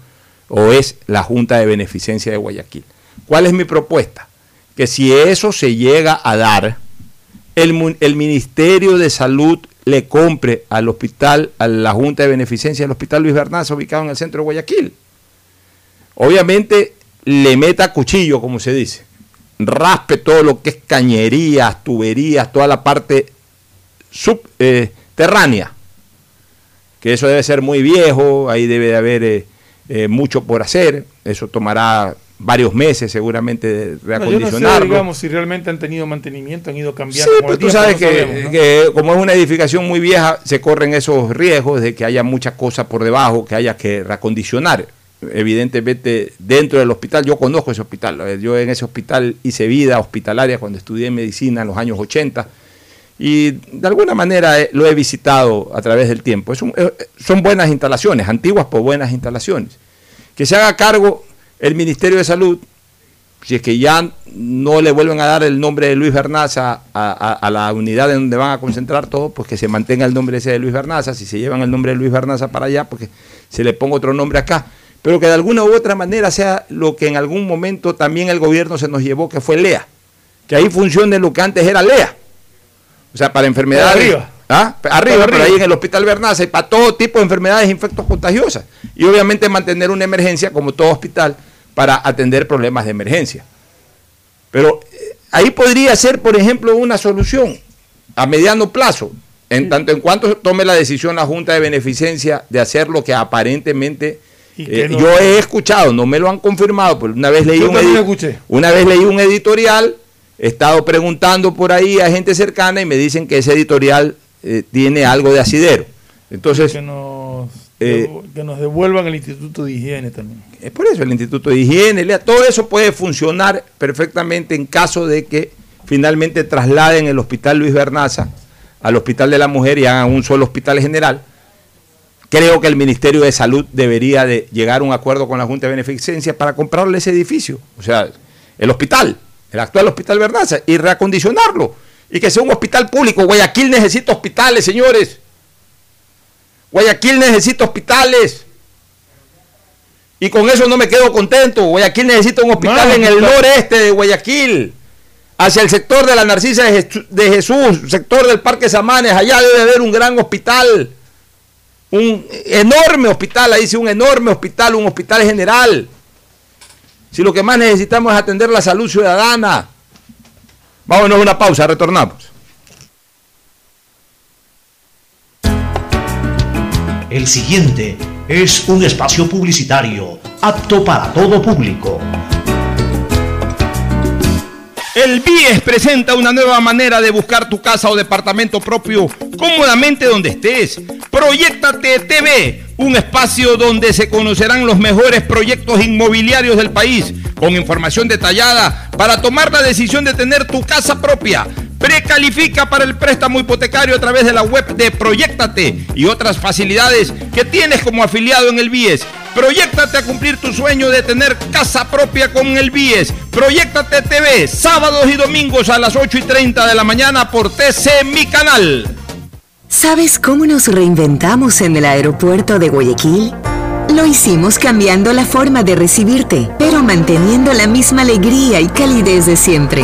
o es la Junta de Beneficencia de Guayaquil. ¿Cuál es mi propuesta? que si eso se llega a dar, el, Ministerio de Salud le compre al hospital, a la Junta de Beneficencia del Hospital Luis Bernaza, ubicado en el centro de Guayaquil. Obviamente le meta cuchillo, como se dice. Raspe todo lo que es cañerías, tuberías, toda la parte subterránea. que eso debe ser muy viejo, ahí debe de haber eh, eh, mucho por hacer. Eso tomará varios meses seguramente de reacondicionarlo. No, sé, digamos, si realmente han tenido mantenimiento, han ido cambiando. Sí, pero tú sabes que, como es una edificación muy vieja, se corren esos riesgos de que haya muchas cosas por debajo que haya que reacondicionar. Evidentemente, dentro del hospital, yo conozco ese hospital. Yo en ese hospital hice vida hospitalaria cuando estudié medicina en los años 80 y de alguna manera eh, lo he visitado a través del tiempo. Eh, son buenas instalaciones, antiguas por buenas instalaciones. Que se haga cargo el Ministerio de Salud, si es que ya no le vuelven a dar el nombre de Luis Bernaza a, la unidad en donde van a concentrar todo, pues que se mantenga el nombre ese de Luis Bernaza, si se llevan el nombre de Luis Bernaza para allá, porque pues se le ponga otro nombre acá, pero que de alguna u otra manera sea lo que en algún momento también el gobierno se nos llevó, que fue LEA, que ahí funcione lo que antes era LEA, o sea, para enfermedades... Arriba. ¿Ah? Arriba, pero ahí en el Hospital Bernaza y para todo tipo de enfermedades e infectos contagiosas. Y obviamente mantener una emergencia como todo hospital para atender problemas de emergencia. Pero eh, ahí podría ser, por ejemplo, una solución a mediano plazo, en tanto en cuanto tome la decisión la Junta de Beneficencia de hacer lo que aparentemente eh, yo he escuchado, no me lo han confirmado, pero una vez leí un una vez leí un editorial, he estado preguntando por ahí a gente cercana y me dicen que ese editorial eh, tiene algo de asidero. Entonces, eh, que nos devuelvan el Instituto de Higiene también. Es por eso, el Instituto de Higiene, todo eso puede funcionar perfectamente en caso de que finalmente trasladen el Hospital Luis Bernaza al Hospital de la Mujer y hagan un solo hospital general. Creo que el Ministerio de Salud debería de llegar a un acuerdo con la Junta de Beneficencia para comprarle ese edificio, o sea, el hospital, el actual Hospital Bernaza, y reacondicionarlo. Y que sea un hospital público. Guayaquil necesita hospitales, señores. Guayaquil necesita hospitales. Y con eso no me quedo contento. Guayaquil necesita un hospital en el noreste de Guayaquil, hacia el sector de la Narcisa de Jesús, sector del Parque Samanes. Allá debe haber un gran hospital, un enorme hospital. Ahí dice un enorme hospital, un hospital general. Si lo que más necesitamos es atender la salud ciudadana. Vámonos a una pausa, retornamos. El siguiente es un espacio publicitario apto para todo público. El BIES presenta una nueva manera de buscar tu casa o departamento propio cómodamente donde estés. Proyectate TV, un espacio donde se conocerán los mejores proyectos inmobiliarios del país, con información detallada para tomar la decisión de tener tu casa propia. Precalifica para el préstamo hipotecario a través de la web de Proyectate y otras facilidades que tienes como afiliado en el BIES. Proyectate a cumplir tu sueño de tener casa propia con el BIES. Proyectate TV, sábados y domingos a las 8 y 30 de la mañana por TC Mi Canal. ¿Sabes cómo nos reinventamos en el aeropuerto de Guayaquil? Lo hicimos cambiando la forma de recibirte, pero manteniendo la misma alegría y calidez de siempre.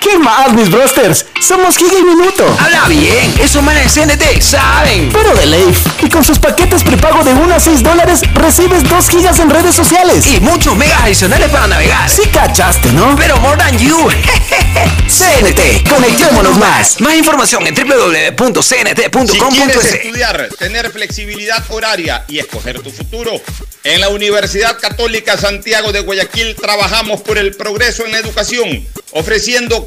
¿Qué más, mis brosters? Somos Giga y Minuto. Habla bien, esos manes de CNT saben. Pero de ley. Y con sus paquetes prepago de 1 a 6 dólares, recibes 2 gigas en redes sociales. Y muchos megas adicionales para navegar. Sí cachaste, ¿no? Pero more than you. CNT, conectémonos más. Más información en www.cnt.com.es. Si quieres estudiar, tener flexibilidad horaria y escoger tu futuro, en la Universidad Católica Santiago de Guayaquil trabajamos por el progreso en la educación, ofreciendo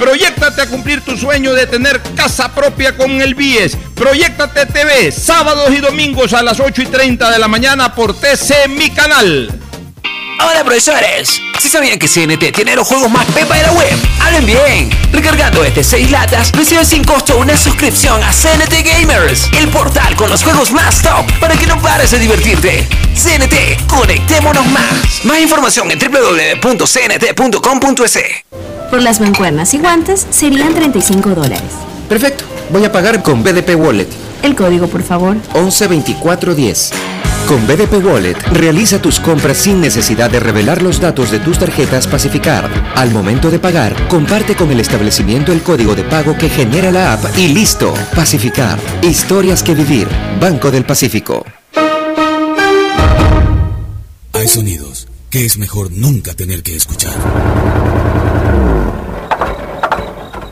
Proyectate a cumplir tu sueño de tener casa propia con el BIES. Proyectate TV, sábados y domingos a las 8 y 30 de la mañana por TC Mi Canal. Hola profesores, si sabían que CNT tiene los juegos más pepa de la web, hablen bien. Recargando este 6 latas, recibes sin costo una suscripción a CNT Gamers, el portal con los juegos más top para que no pares de divertirte. CNT, conectémonos más. Más información en www.cnt.com.es. Por las mancuernas y guantes serían 35 dólares. Perfecto, voy a pagar con BDP Wallet. El código, por favor. 112410. Con BDP Wallet, realiza tus compras sin necesidad de revelar los datos de tus tarjetas Pacificar. Al momento de pagar, comparte con el establecimiento el código de pago que genera la app y listo. Pacificar. Historias que vivir. Banco del Pacífico. Hay sonidos que es mejor nunca tener que escuchar.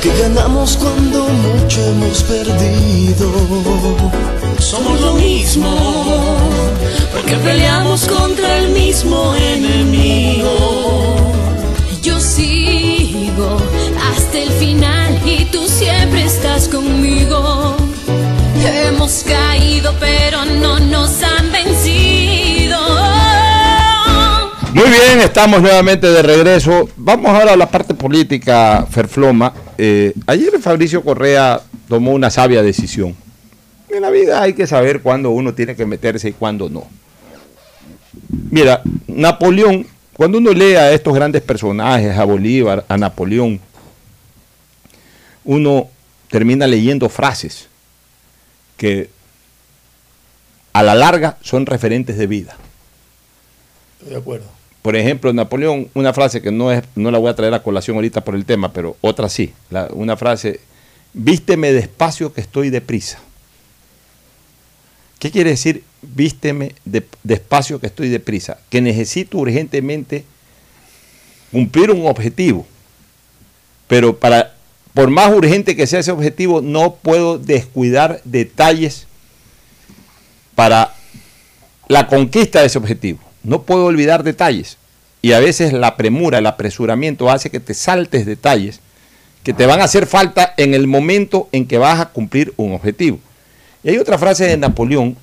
porque ganamos cuando mucho hemos perdido. Somos lo mismo, porque peleamos contra el mismo enemigo. Yo sigo hasta el final y tú siempre estás conmigo. Hemos caído, pero no nos han vencido. Muy bien, estamos nuevamente de regreso. Vamos ahora a la parte política, Ferfloma. Eh, ayer Fabricio Correa tomó una sabia decisión. En la vida hay que saber cuándo uno tiene que meterse y cuándo no. Mira, Napoleón, cuando uno lee a estos grandes personajes, a Bolívar, a Napoleón, uno termina leyendo frases que a la larga son referentes de vida. Estoy de acuerdo. Por ejemplo, Napoleón, una frase que no, es, no la voy a traer a colación ahorita por el tema, pero otra sí. Una frase, vísteme despacio que estoy deprisa. ¿Qué quiere decir vísteme de- despacio que estoy deprisa? Que necesito urgentemente cumplir un objetivo. Pero para, por más urgente que sea ese objetivo, no puedo descuidar detalles para la conquista de ese objetivo. No puedo olvidar detalles. Y a veces la premura, el apresuramiento hace que te saltes detalles que te van a hacer falta en el momento en que vas a cumplir un objetivo. Y hay otra frase de Napoleón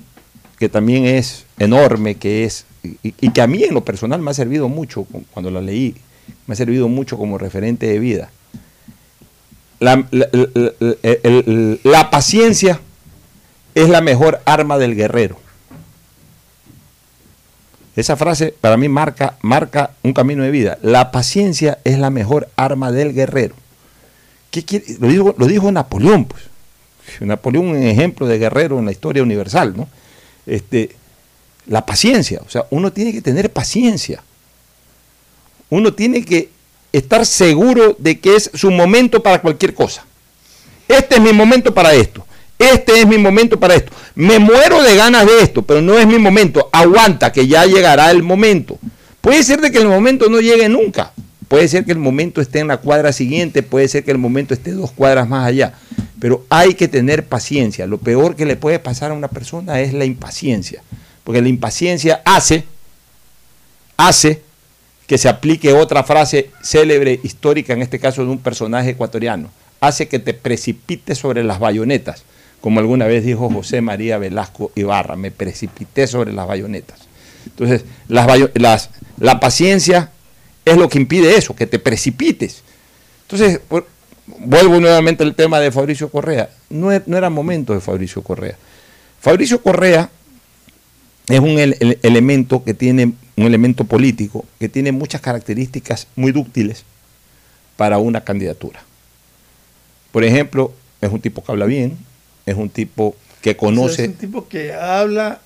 que también es enorme, que es, y, que a mí en lo personal me ha servido mucho cu- cuando la leí, me ha servido mucho como referente de vida. La paciencia es la mejor arma del guerrero. Esa frase para mí marca, marca un camino de vida. La paciencia es la mejor arma del guerrero. ¿Qué quiere? Lo, dijo, lo dijo Napoleón, pues. Napoleón un ejemplo de guerrero en la historia universal, ¿no? Este, la paciencia, o sea, uno tiene que tener paciencia. Uno tiene que estar seguro de que es su momento para cualquier cosa. Este es mi momento para esto. Este es mi momento para esto. Me muero de ganas de esto, pero no es mi momento. Aguanta que ya llegará el momento. Puede ser de que el momento no llegue nunca. Puede ser que el momento esté en la cuadra siguiente, puede ser que el momento esté dos cuadras más allá. Pero hay que tener paciencia. Lo peor que le puede pasar a una persona es la impaciencia. Porque la impaciencia hace, hace que se aplique otra frase célebre, histórica, en este caso de un personaje ecuatoriano. Hace que te precipites sobre las bayonetas, como alguna vez dijo José María Velasco Ibarra, me precipité sobre las bayonetas. Entonces, la paciencia es lo que impide eso, que te precipites. Entonces, vuelvo nuevamente al tema de Fabricio Correa. No, e- no era momento de Fabricio Correa. Fabricio Correa es un el- el- elemento que tiene, un elemento político que tiene muchas características muy dúctiles para una candidatura. Por ejemplo, es un tipo que habla bien, es un tipo que O sea, conoce, es un tipo que habla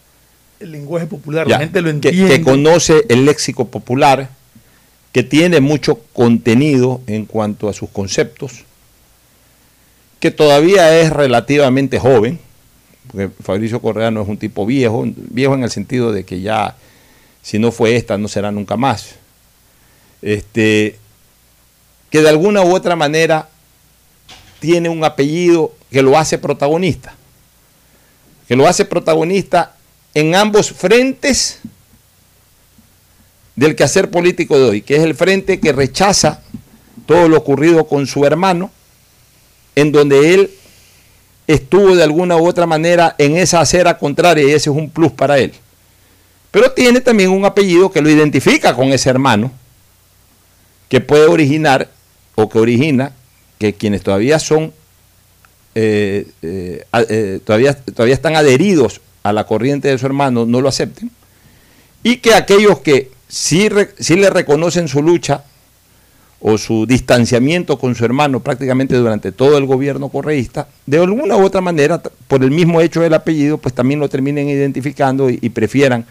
el lenguaje popular, ya, la gente lo que- entiende. que conoce el léxico popular, que tiene mucho contenido en cuanto a sus conceptos, que todavía es relativamente joven, porque Fabricio Correa no es un tipo viejo, viejo en el sentido de que ya, si no fue esta, no será nunca más. Este, que de alguna u otra manera tiene un apellido que lo hace protagonista, que lo hace protagonista en ambos frentes del quehacer político de hoy, que es el frente que rechaza todo lo ocurrido con su hermano, en donde él estuvo de alguna u otra manera en esa acera contraria y ese es un plus para él. Pero tiene también un apellido que lo identifica con ese hermano, que puede originar o que origina que quienes todavía son, eh, eh, eh, todavía, todavía están adheridos a la corriente de su hermano no lo acepten, y que aquellos que sí, sí le reconocen su lucha o su distanciamiento con su hermano prácticamente durante todo el gobierno correísta, de alguna u otra manera, por el mismo hecho del apellido, pues también lo terminen identificando y, y prefieran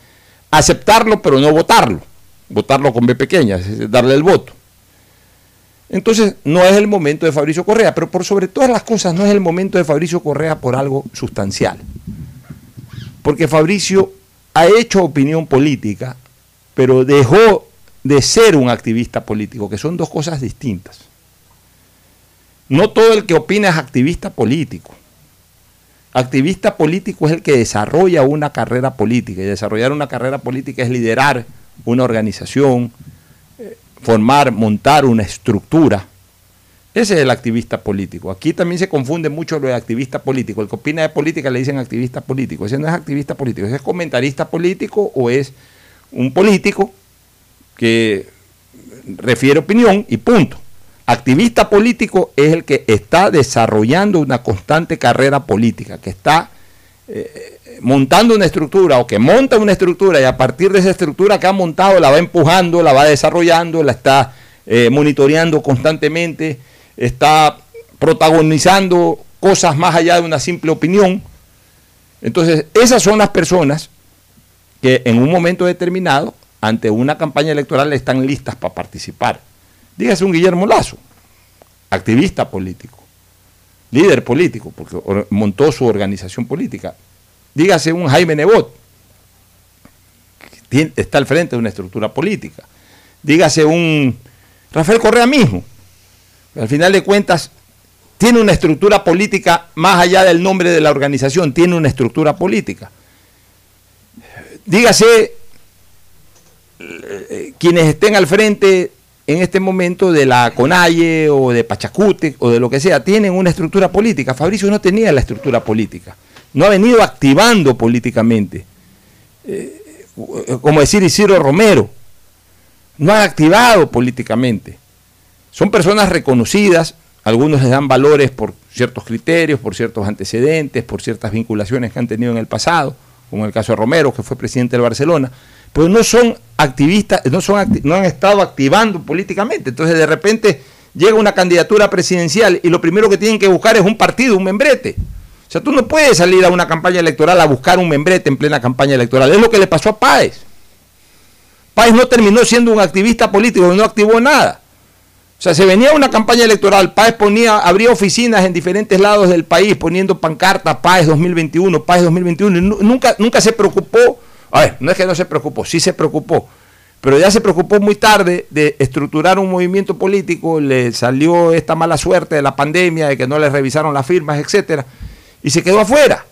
aceptarlo, pero no votarlo, votarlo con B pequeña, darle el voto. Entonces, no es el momento de Fabricio Correa, pero por sobre todas las cosas, no es el momento de Fabricio Correa por algo sustancial. Porque Fabricio ha hecho opinión política, pero dejó de ser un activista político, que son dos cosas distintas. No todo el que opina es activista político. Activista político es el que desarrolla una carrera política, y desarrollar una carrera política es liderar una organización, formar, montar una estructura. Ese es el activista político. Aquí también se confunde mucho lo de activista político. El que opina de política le dicen activista político. Ese no es activista político, ese es comentarista político o es un político que refiere opinión y punto. Activista político es el que está desarrollando una constante carrera política, que está eh, montando una estructura o que monta una estructura y a partir de esa estructura que ha montado la va empujando, la va desarrollando, la está eh, monitoreando constantemente, está protagonizando cosas más allá de una simple opinión. Entonces, esas son las personas que en un momento determinado, ante una campaña electoral, están listas para participar. Dígase un Guillermo Lazo, activista político, líder político, porque montó su organización política. Dígase un Jaime Nebot, que está al frente de una estructura política. Dígase un Rafael Correa mismo. Al final de cuentas, tiene una estructura política más allá del nombre de la organización, tiene una estructura política. Dígase eh, quienes estén al frente en este momento de la CONAIE o de Pachacute o de lo que sea, tienen una estructura política. Fabricio no tenía la estructura política, no ha venido activando políticamente. Eh, como decir Isidro Romero, no ha activado políticamente. Son personas reconocidas, algunos les dan valores por ciertos criterios, por ciertos antecedentes, por ciertas vinculaciones que han tenido en el pasado, como el caso de Romero, que fue presidente del Barcelona, pero no son activistas, no, son no han estado activando políticamente. Entonces de repente llega una candidatura presidencial y lo primero que tienen que buscar es un partido, un membrete. O sea, tú no puedes salir a una campaña electoral a buscar un membrete en plena campaña electoral. Es lo que le pasó a Páez. Páez no terminó siendo un activista político, no activó nada. O sea, se venía una campaña electoral, Páez ponía, abría oficinas en diferentes lados del país poniendo pancartas, Páez 2021, Páez 2021, nunca, nunca se preocupó, a ver, no es que no se preocupó, sí se preocupó, pero ya se preocupó muy tarde de estructurar un movimiento político, le salió esta mala suerte de la pandemia, de que no le revisaron las firmas, etcétera, y se quedó afuera.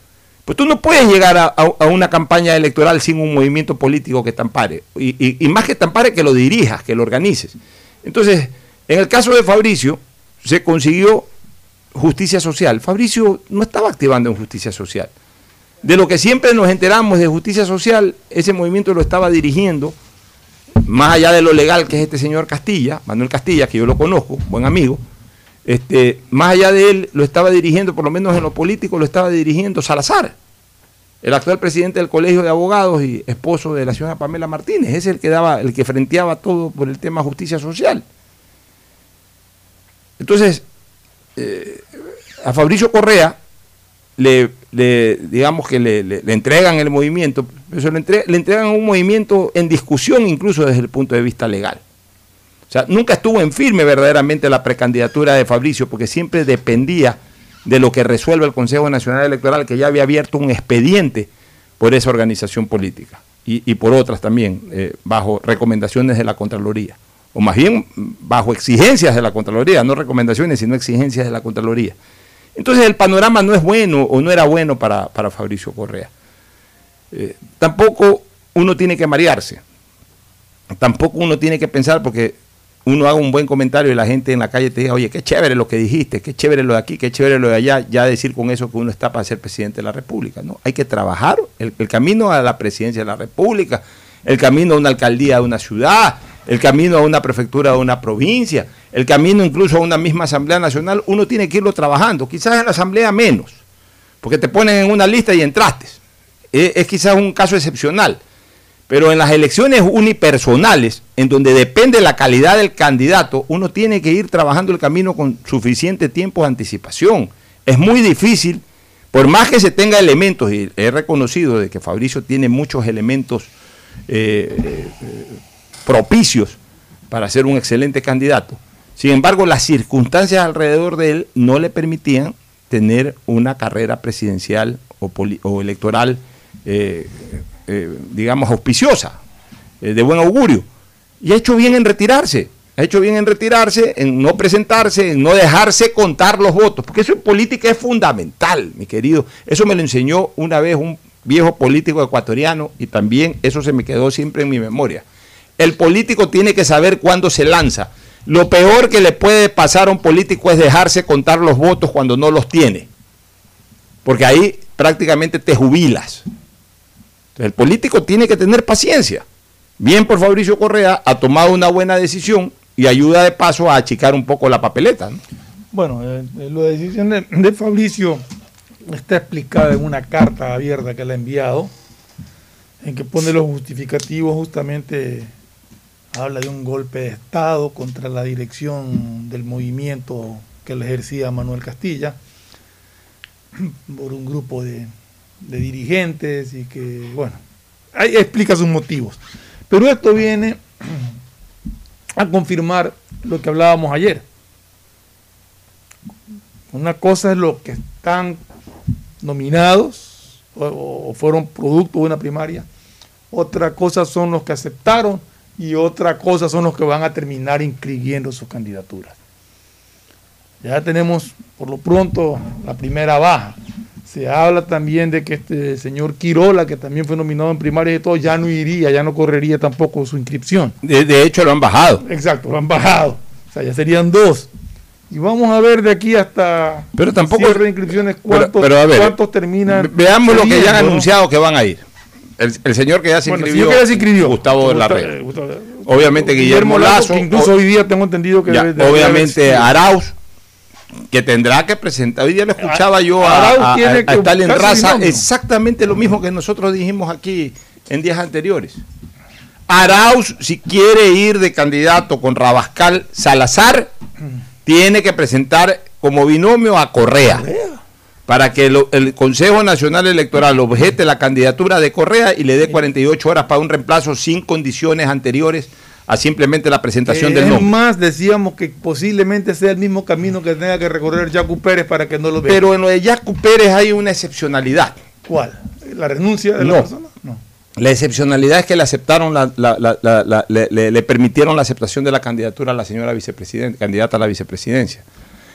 Pues tú no puedes llegar a, una campaña electoral sin un movimiento político que te ampare. Y, más que te ampare, que lo dirijas, que lo organices. Entonces, en el caso de Fabricio, se consiguió justicia social. Fabricio no estaba activando en justicia social. De lo que siempre nos enteramos de justicia social, ese movimiento lo estaba dirigiendo, más allá de lo legal que es este señor Castilla, Manuel Castilla, que yo lo conozco, buen amigo, este, más allá de él, lo estaba dirigiendo, por lo menos en lo político, lo estaba dirigiendo Salazar, el actual presidente del Colegio de Abogados y esposo de la señora Pamela Martínez. Es el que daba, el que frenteaba todo por el tema justicia social. Entonces, eh, a Fabricio Correa le, digamos que le, entregan el movimiento, pero le, le entregan un movimiento en discusión incluso desde el punto de vista legal. O sea, nunca estuvo en firme verdaderamente la precandidatura de Fabricio, porque siempre dependía de lo que resuelva el Consejo Nacional Electoral, que ya había abierto un expediente por esa organización política y, por otras también, eh, bajo recomendaciones de la Contraloría, o más bien bajo exigencias de la Contraloría, no recomendaciones, sino exigencias de la Contraloría. Entonces el panorama no es bueno o no era bueno para, Fabricio Correa. Eh, tampoco uno tiene que marearse, tampoco uno tiene que pensar, porque uno haga un buen comentario y la gente en la calle te diga, oye, qué chévere lo que dijiste, qué chévere lo de aquí, qué chévere lo de allá, ya decir con eso que uno está para ser presidente de la República. No, hay que trabajar el, camino a la presidencia de la República, el camino a una alcaldía de una ciudad, el camino a una prefectura de una provincia, el camino incluso a una misma Asamblea Nacional, uno tiene que irlo trabajando. Quizás en la Asamblea menos, porque te ponen en una lista y entraste. es quizás un caso excepcional pero en las elecciones unipersonales, en donde depende la calidad del candidato, uno tiene que ir trabajando el camino con suficiente tiempo de anticipación. Es muy difícil, por más que se tenga elementos, y he reconocido de que Fabricio tiene muchos elementos eh, eh, propicios para ser un excelente candidato. Sin embargo, las circunstancias alrededor de él no le permitían tener una carrera presidencial o, electoral eh, eh, digamos, auspiciosa, eh, de buen augurio. Y ha hecho bien en retirarse. Ha hecho bien en retirarse, en no presentarse, en no dejarse contar los votos, porque eso en política es fundamental, mi querido. Eso me lo enseñó una vez un viejo político ecuatoriano y también eso se me quedó siempre en mi memoria. El político tiene que saber cuándo se lanza. Lo peor que le puede pasar a un político es dejarse contar los votos cuando no los tiene, porque ahí prácticamente te jubilas. El político tiene que tener paciencia. Bien por Fabricio Correa, ha tomado una buena decisión y ayuda de paso a achicar un poco la papeleta. ¿no? Bueno, eh, eh, la decisión de, de Fabricio está explicada en una carta abierta que le ha enviado, en que pone los justificativos justamente, habla de un golpe de Estado contra la dirección del movimiento que le ejercía Manuel Castilla, por un grupo de, dirigentes y que, bueno, ahí explica sus motivos. Pero esto viene a confirmar lo que hablábamos ayer. Una cosa es lo que están nominados o, o fueron producto de una primaria. Otra cosa son los que aceptaron y otra cosa son los que van a terminar inscribiendo sus candidaturas. Ya tenemos por lo pronto la primera baja. Se habla también de que este señor Quirola, que también fue nominado en primaria y todo, ya no iría, ya no correría tampoco su inscripción. De, de hecho, lo han bajado. Exacto, lo han bajado. O sea, ya serían dos. Y vamos a ver de aquí hasta Pero tampoco- cierre de inscripciones cuántos, pero a ver, cuántos terminan. Veamos lo que ya han anunciado que van a ir. El, el señor que ya se Bueno, inscribió, señor que ya se inscribió. Gustavo Larrea. eh, Gustavo- Obviamente Guillermo Lazo. que incluso o- hoy día tengo entendido que ya, debe- debe obviamente Arauz, que tendrá que presentar. Hoy día lo escuchaba yo a, a- a- Stalin Raza, exactamente lo mismo que nosotros dijimos aquí en días anteriores. Arauz, si quiere ir de candidato con Rabascal Salazar, tiene que presentar como binomio a Correa. Para que el Consejo Nacional Electoral objete la candidatura de Correa y le dé 48 horas para un reemplazo sin condiciones anteriores a simplemente la presentación Eh, del es nombre. más, decíamos que posiblemente sea el mismo camino que tenga que recorrer Jacu Pérez para que no lo vea. Pero en lo de Jacu Pérez hay una excepcionalidad. ¿Cuál? ¿La renuncia de la No. persona? No. La excepcionalidad es que le aceptaron la, la- la- la- la- le permitieron la aceptación de la candidatura a la señora vicepresidenta, candidata a la vicepresidencia.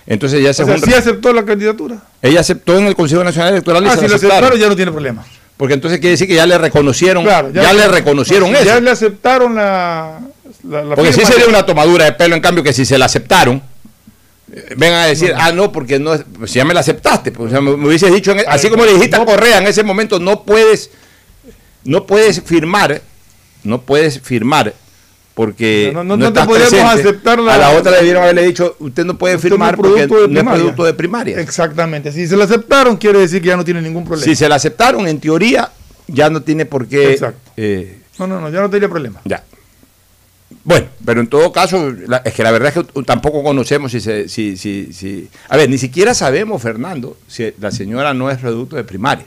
Entonces ya se sea, sí aceptó la candidatura. ella aceptó en el Consejo Nacional Electoral y Ah, se si la aceptaron. aceptaron ya no tiene problema. Porque entonces quiere decir que ya le reconocieron, Claro, ya, le reconocieron no, eso. Ya le aceptaron la. la- la Porque sí sería ya- una tomadura de pelo, en cambio, que si se la aceptaron, eh, vengan a decir, ah, no, porque no, es- pues ya me la aceptaste. Pues, sea, me, me hubieses dicho, en- e, así como le dijiste a Correa en ese momento, no puedes, no puedes firmar, no puedes firmar, porque No, no, no te podíamos presente. aceptar la- A la otra le debieron haberle dicho, usted no puede Usted firmar porque producto de no es producto de primaria. Exactamente. Si se lo aceptaron, quiere decir que ya no tiene ningún problema. Si se la aceptaron, en teoría, ya no tiene por qué... Exacto. eh, No, no, no, ya no tendría problema. Ya. Bueno, pero en todo caso, la- es que la verdad es que tampoco conocemos si se... Si, si, si, a ver, ni siquiera sabemos, Fernando, si la señora no es producto de primarias.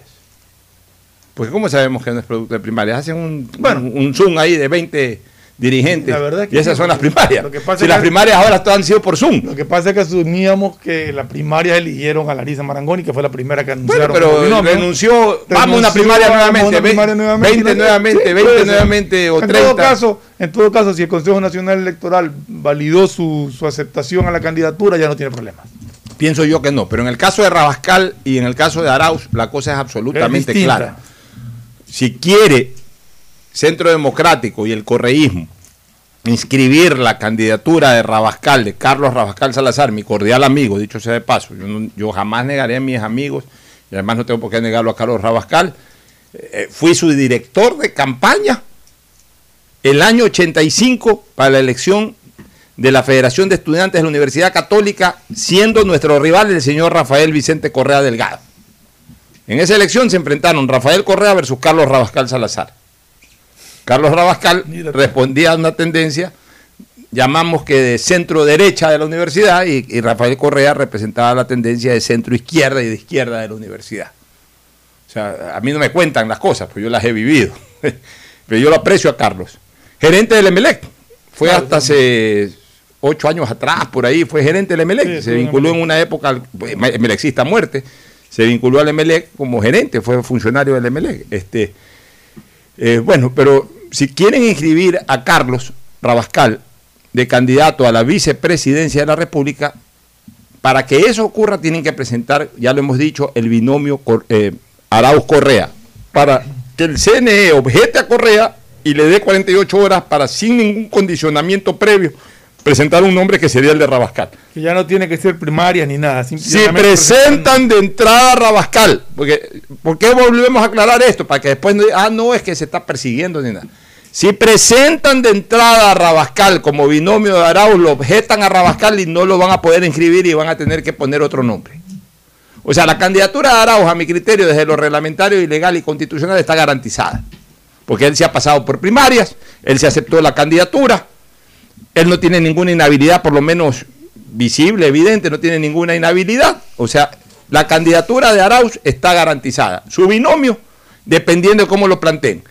Porque ¿cómo sabemos que no es producto de primarias? Hacen un, un, un zoom ahí de 20 dirigentes La verdad es que y esas sí, son las primarias. lo que pasa Si es las que- primarias ahora todas han sido por Zoom. Lo que pasa es que asumíamos que la primaria eligieron a Larisa Marangoni, que fue la primera que anunciaron. pero binomio. renunció, vamos a una primaria nuevamente, una ve- primaria nuevamente, 20 y la- nuevamente, sí, 20 puede ser. nuevamente o en 30. Todo caso, en todo caso, si el Consejo Nacional Electoral validó su, su aceptación a la candidatura, ya no tiene problema. Pienso yo que no, pero en el caso de Rabascal y en el caso de Arauz, la cosa es absolutamente Es clara. Si quiere Centro Democrático y el correísmo inscribir la candidatura de Rabascal, de Carlos Rabascal Salazar, mi cordial amigo, dicho sea de paso, yo, jamás negaré a mis amigos, y además no tengo por qué negarlo a Carlos Rabascal, eh, fui su director de campaña el año 85 para la elección de la Federación de Estudiantes de la Universidad Católica, siendo nuestro rival el señor Rafael Vicente Correa Delgado. En esa elección se enfrentaron Rafael Correa versus Carlos Rabascal Salazar. Carlos Rabascal respondía a una tendencia, llamamos que de centro derecha de la universidad, y, y Rafael Correa representaba la tendencia de centro izquierda y de izquierda de la universidad. O sea, a mí no me cuentan las cosas, pues yo las he vivido. Pero yo lo aprecio a Carlos. Gerente del Emelec. Fue hasta hace ocho años atrás, por ahí, fue gerente del Emelec. Sí, se vinculó en una época, pues, Emelecista a muerte, se vinculó al Emelec como gerente, fue funcionario del Emelec. Este, eh, bueno, pero si quieren inscribir a Carlos Rabascal de candidato a la vicepresidencia de la República, para que eso ocurra tienen que presentar, ya lo hemos dicho, el binomio eh, Arauz Correa, para que el CNE objete a Correa y le dé 48 horas para, sin ningún condicionamiento previo, presentar un nombre que sería el de Rabascal. Que ya no tiene que ser primaria ni nada. Si presentan de entrada a Rabascal, porque, ¿por qué volvemos a aclarar esto? Para que después no digan, ah, no, es que se está persiguiendo ni nada. Si presentan de entrada a Rabascal como binomio de Arauz, lo objetan a Rabascal y no lo van a poder inscribir y van a tener que poner otro nombre. O sea, la candidatura de Arauz, a mi criterio, desde lo reglamentario, ilegal y constitucional, está garantizada. Porque él se ha pasado por primarias, él se aceptó la candidatura, él no tiene ninguna inhabilidad, por lo menos visible, evidente, no tiene ninguna inhabilidad. O sea, la candidatura de Arauz está garantizada. Su binomio, dependiendo de cómo lo planteen.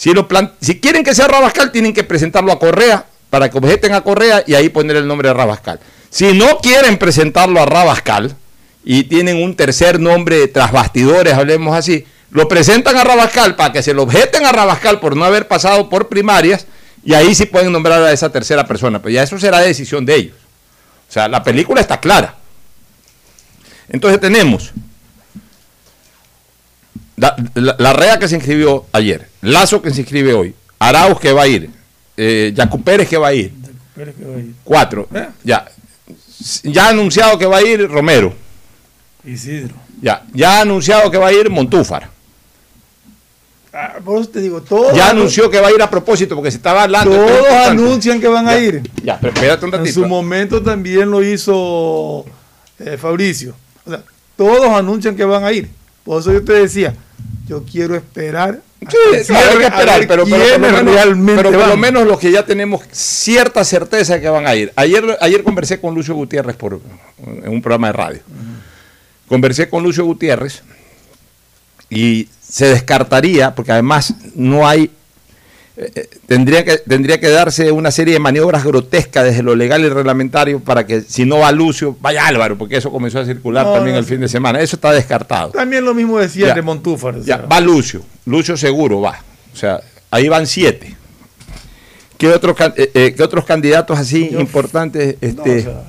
Si, lo si quieren que sea Rabascal, tienen que presentarlo a Correa para que objeten a Correa y ahí poner el nombre de Rabascal. Si no quieren presentarlo a Rabascal y tienen un tercer nombre tras bastidores, hablemos así, lo presentan a Rabascal para que se lo objeten a Rabascal por no haber pasado por primarias y ahí sí pueden nombrar a esa tercera persona. Pero ya eso será decisión de ellos. O sea, la película está clara. Entonces tenemos la, la- la REA que se inscribió ayer, Lazo que se inscribe hoy, Arauz que va a ir, eh, Yacu Pérez que va a ir, que cuatro. Ya. Ya ha anunciado que va a ir Romero. Isidro. Ya. Ya ha anunciado que va a ir Montúfar. Ah, te digo, todos. Ya anunció que va a ir a propósito porque se estaba hablando. Todos anuncian que van a ir. Ya, pero espérate un En ratito. su momento también lo hizo eh, Fabricio. O sea, todos anuncian que van a ir. Por eso yo te decía, yo quiero esperar. Sí, claro, hay que esperar, ver pero, pero por lo menos, realmente pero por lo menos los que ya tenemos cierta certeza que van a ir. Ayer, ayer conversé con Lucio Gutiérrez por, en un programa de radio. Conversé con Lucio Gutiérrez y se descartaría, porque además no hay, eh, tendría, que, tendría que darse una serie de maniobras grotescas desde lo legal y reglamentario para que si no va Lucio, vaya Álvaro, porque eso comenzó a circular No, también no, el fin de semana. Eso está descartado. También lo mismo decía Ya. de Montúfar. o Ya, va Lucio. Lucio seguro va. O sea, ahí van siete. ¿Qué, eh, eh, ¿qué otros candidatos así importantes? no, Este, o sea,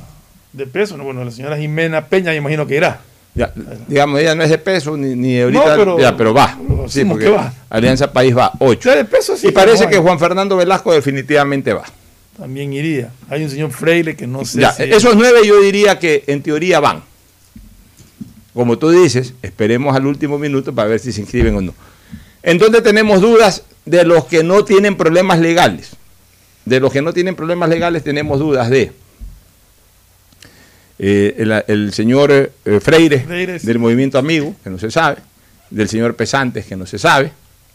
de peso, no, bueno, la señora Jimena Peña, imagino que irá. Ya, digamos, ella no es de peso ni, ni de ahorita, No, pero- ya, pero va. pero Sí, porque que va. Alianza País va, ocho. Ya de peso sí, y parece que. Juan Fernando Velasco definitivamente va. También iría. Hay un señor Freire que no sé Ya, si- esos nueve yo diría que en teoría van. Como tú dices, esperemos al último minuto para ver si se inscriben o no. En donde tenemos dudas de los que no tienen problemas legales. De los que no tienen problemas legales tenemos dudas de eh, el, el señor eh, Freire, Freire, sí. del movimiento amigo, que no se sabe, del señor Pesantes, que no se sabe,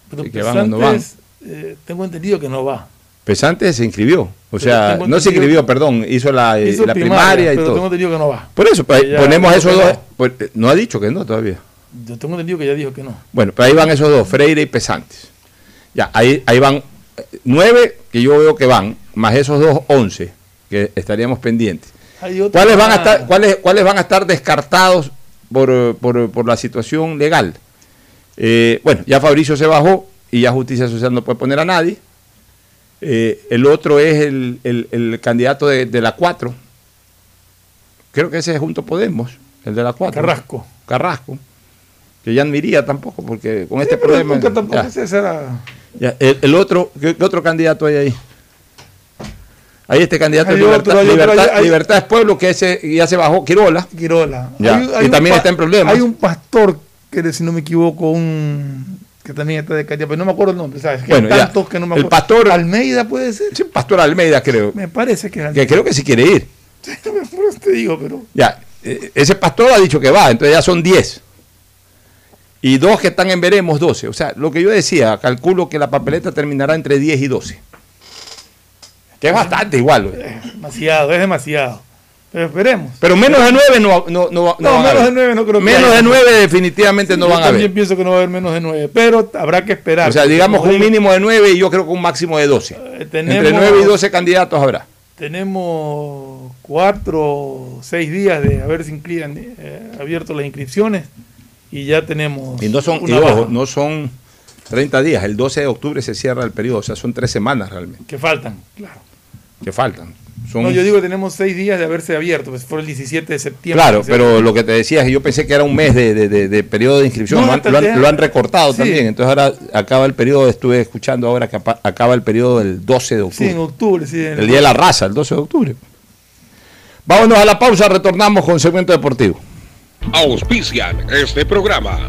Pero que van o no van. Eh, tengo entendido que no va. Pesantes se inscribió, o sea, no se inscribió, perdón, hizo la, eh, Hizo la primaria, primaria y pero todo. tengo entendido que no va. Por eso, pues, Ya ponemos esos dos. no. pues, eh, no ha dicho que no todavía. Yo tengo entendido que ya dijo que no. Bueno, pero ahí van esos dos, Freire y Pesantes. Ya, ahí, ahí van eh, nueve que yo veo que van, más esos dos, once que estaríamos pendientes. ¿Cuáles van a estar, cuáles, cuáles van a estar descartados por, por- por la situación legal? Eh, bueno, ya Fabricio se bajó y ya Justicia Social no puede poner a nadie. Eh, el otro es el, el- el candidato de, de la 4. Creo que ese es Junto Podemos, el de la 4. Carrasco. Carrasco. Que ya no iría tampoco, porque con este problema. nunca tampoco ya. ese será- Ya, el, el otro, ¿qué, qué otro candidato hay ahí? Hay este candidato Hay de Libertad, otro, hay Libertad- hay- hay- Libertad es Pueblo que ese ya se bajó, Quirola. Quirola. Ya, y también está en problemas. Hay un pastor que, si no me equivoco, un que también está de Catia, pero no me acuerdo el nombre, ¿sabes? Que Bueno, hay ya. tantos que no me El acuerdo. pastor- Almeida puede ser. Sí, Pastor Almeida, creo. Me parece que Que creo que sí quiere ir. Eso te digo, pero. Ya, eh, ese pastor ha dicho que va, entonces ya son 10. Y dos que están en veremos, 12. O sea, lo que yo decía, calculo que la papeleta terminará entre 10 y 12. Que es bastante igual. Es demasiado, es demasiado. Pero esperemos. Pero menos de 9 no, no, no, No, van a menos haber. de nueve no creo que Menos haya. de 9 definitivamente no Yo van a también haber. pienso que no va a haber menos de nueve, pero habrá que esperar. O sea, digamos un mínimo de 9 y yo creo que un máximo de 12. Eh, Entre 9 y 12 candidatos habrá. Tenemos cuatro o seis días de haberse inscriban, eh, abierto las inscripciones y ya tenemos. Y no son, y ojo, no son 30 días. El 12 de octubre se cierra el periodo. O sea, son 3 semanas realmente que faltan, claro. Que faltan. Son, No, yo digo que tenemos seis días de haberse abierto, pues fue el 17 de septiembre. Claro, se pero lo que te decía es que yo pensé que era un mes de, de- de- de periodo de inscripción. No, lo, han, hasta lo han- el día- lo han recortado Sí. también. Entonces ahora acaba el periodo, estuve escuchando ahora que acaba el periodo del 12 de Sí, octubre. en octubre, sí. en el Día de la Raza, el 12 de octubre. Vámonos a la pausa, retornamos con segmento deportivo. Auspician este programa.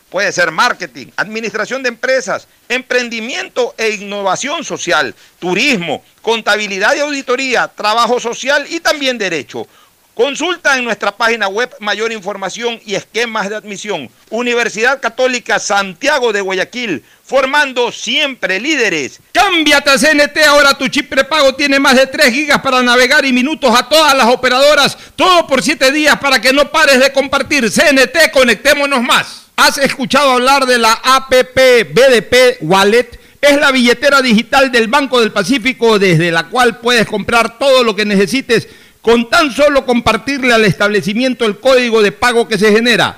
Puede ser marketing, administración de empresas, emprendimiento e innovación social, turismo, contabilidad y auditoría, trabajo social y también derecho. Consulta en nuestra página web mayor información y esquemas de admisión. Universidad Católica Santiago de Guayaquil, formando siempre líderes. Cámbiate a CNT, ahora tu chip prepago tiene más de 3 gigas para navegar y minutos a todas las operadoras, todo por 7 días para que no pares de compartir. CNT, conectémonos más. ¿Has escuchado hablar de la APP BDP Wallet? Es la billetera digital del Banco del Pacífico desde la cual puedes comprar todo lo que necesites con tan solo compartirle al establecimiento el código de pago que se genera.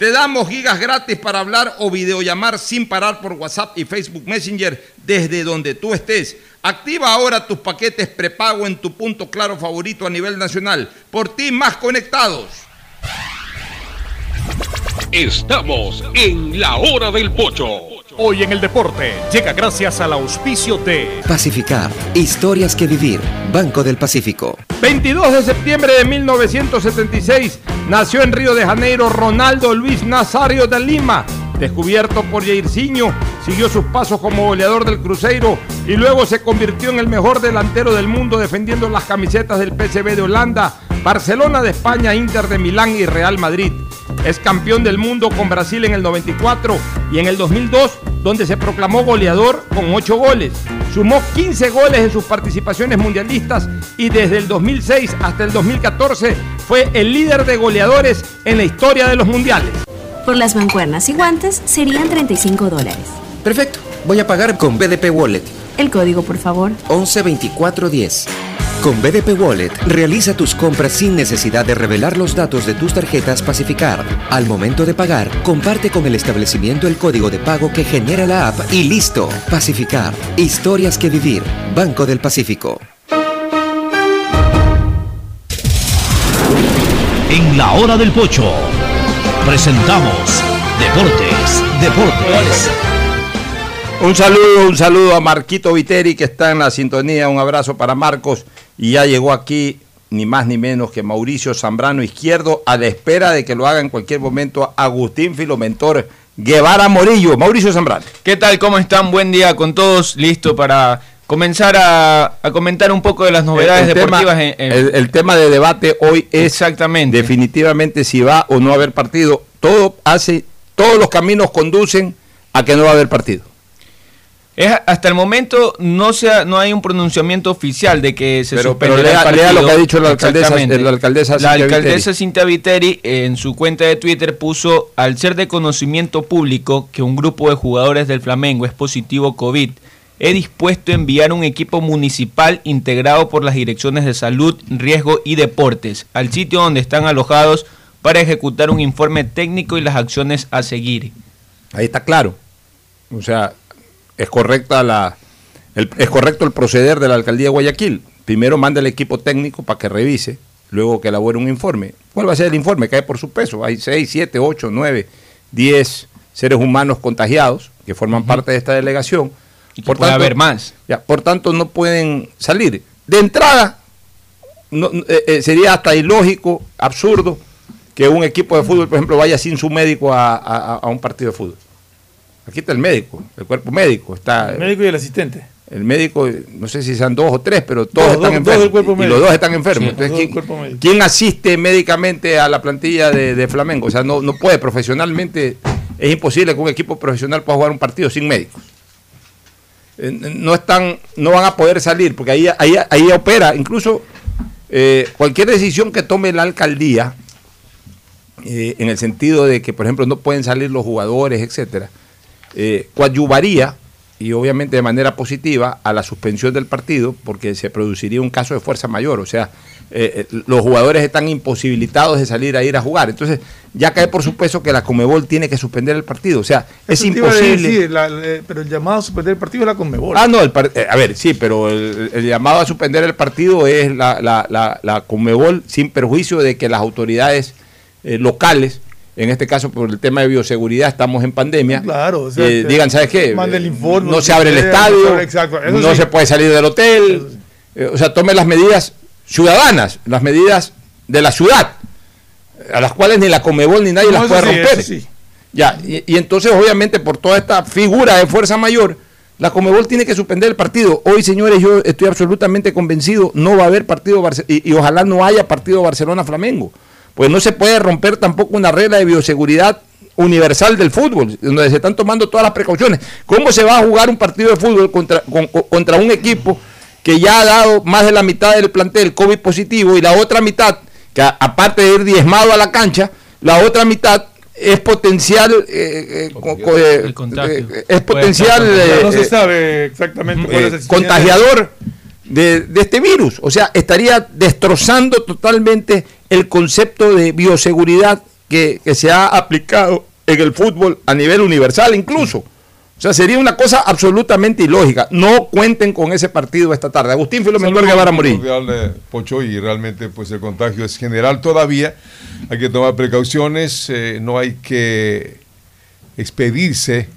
te damos gigas gratis para hablar o videollamar sin parar por WhatsApp y Facebook Messenger desde donde tú estés. Activa ahora tus paquetes prepago en tu punto claro favorito a nivel nacional. Por ti más conectados. Estamos en la hora del pocho. Hoy en el deporte llega gracias al auspicio de Pacificar, historias que vivir, Banco del Pacífico. 22 de septiembre de 1976 nació en Río de Janeiro Ronaldo Luis Nazario de Lima. Descubierto por Jairzinho, siguió sus pasos como goleador del Cruzeiro y luego se convirtió en el mejor delantero del mundo defendiendo las camisetas del PSV de Holanda, Barcelona de España, Inter de Milán y Real Madrid. Es campeón del mundo con Brasil en el 94 y en el 2002, donde se proclamó goleador con 8 goles. Sumó 15 goles en sus participaciones mundialistas y desde el 2006 hasta el 2014 fue el líder de goleadores en la historia de los mundiales. Por las mancuernas y guantes serían 35 dólares. Perfecto. Voy a pagar con BDP Wallet. El código, por favor. 112410. Con BDP Wallet, realiza tus compras sin necesidad de revelar los datos de tus tarjetas Pacificar. Al momento de pagar, comparte con el establecimiento el código de pago que genera la app y listo. Pacificar. Historias que vivir. Banco del Pacífico. En la hora del pocho presentamos Deportes, Deportes. Un saludo, un saludo a Marquito Viteri que está en la sintonía, un abrazo para Marcos y ya llegó aquí ni más ni menos que Mauricio Zambrano Izquierdo a la espera de que lo haga en cualquier momento Agustín Filomentor Guevara Morillo. Mauricio Zambrano. ¿Qué tal? ¿Cómo están? Buen día con todos. Listo para comenzar a, a comentar un poco de las novedades el, el deportivas. Tema, en- en- el, el tema de debate hoy es Exactamente. definitivamente si va o no a haber partido. Todo hace, todos los caminos conducen a que no va a haber partido. Es, hasta el momento no se ha- no hay un pronunciamiento oficial de que se Pero- pero el lea- lea partido. lo que ha dicho la alcaldesa- la alcaldesa La alcaldesa Cintia Viteri en su cuenta de Twitter puso al ser de conocimiento público que un grupo de jugadores del Flamengo es positivo COVID. He dispuesto a enviar un equipo municipal integrado por las direcciones de salud, riesgo y deportes al sitio donde están alojados para ejecutar un informe técnico y las acciones a seguir. Ahí está claro. O sea, es correcta la el- es correcto el proceder de la alcaldía de Guayaquil. Primero manda el equipo técnico para que revise, luego que elabore un informe. ¿Cuál va a ser el informe? Cae por su peso. Hay 6, 7, 8, 9, 10 seres humanos contagiados que forman parte de esta delegación. Y que puede haber más. Ya, por tanto, no pueden salir. De entrada, no- eh, eh, sería hasta ilógico, absurdo, que un equipo de fútbol, por ejemplo, vaya sin su médico a, a- a un partido de fútbol. Aquí está el médico, el cuerpo médico. Está El médico y el asistente. el médico, no sé si sean dos o tres, pero todos Dos, están dos, enfermos. y los dos están enfermos. Sí, Entonces, ¿quién, asiste médicamente a la plantilla de, de Flamengo? O sea, no, no puede profesionalmente, es imposible que un equipo profesional pueda jugar un partido sin médicos. No están, no van a poder salir, porque ahí, ahí, ahí opera, incluso eh, cualquier decisión que tome la alcaldía, eh, en el sentido de que, por ejemplo, no pueden salir los jugadores, etcétera, eh, coadyuvaría y obviamente de manera positiva a la suspensión del partido porque se produciría un caso de fuerza mayor, o sea, eh, eh, los jugadores están imposibilitados de salir a ir a jugar. Entonces, ya cae por supuesto que la Comebol tiene que suspender el partido, o sea, es Eso imposible. decir, la- la- pero el llamado a suspender el partido es la Conmebol. Ah, no, el a ver, sí, pero el, el llamado a suspender el partido es la, la, la, la Conmebol sin perjuicio de que las autoridades eh, locales, en este caso por el tema de bioseguridad, estamos en pandemia, Claro, o sea, eh, digan, ¿sabes qué? mande el informe, no se abre el estadio, no se abre- exacto, eso no sí. se puede salir del hotel, eh, o sea, tome las medidas ciudadanas, las medidas de la ciudad, a las cuales ni la Comebol ni nadie No, las puede sí, romper. Ya, y, y entonces obviamente por toda esta figura de fuerza mayor, la Comebol tiene que suspender el partido. Hoy, señores, yo estoy absolutamente convencido, no va a haber partido Barce- y, y ojalá no haya partido Barcelona-Flamengo. Pues no se puede romper tampoco una regla de bioseguridad universal del fútbol, donde se están tomando todas las precauciones. ¿Cómo se va a jugar un partido de fútbol contra, con- con- contra un equipo que ya ha dado más de la mitad del plantel COVID positivo y la otra mitad, que a- aparte de ir diezmado a la cancha, la otra mitad es potencial eh, eh, eh, es potencial no se sabe exactamente cuál es el contagiador. de, de este virus. O sea, estaría destrozando totalmente el concepto de bioseguridad que, que se ha aplicado en el fútbol a nivel universal incluso. O sea, sería una cosa absolutamente ilógica. No cuenten con ese partido esta tarde. Agustín Filomentor Guevara Morín. Pocho, y realmente pues el contagio es general todavía. Hay que tomar precauciones, eh, no hay que expedirse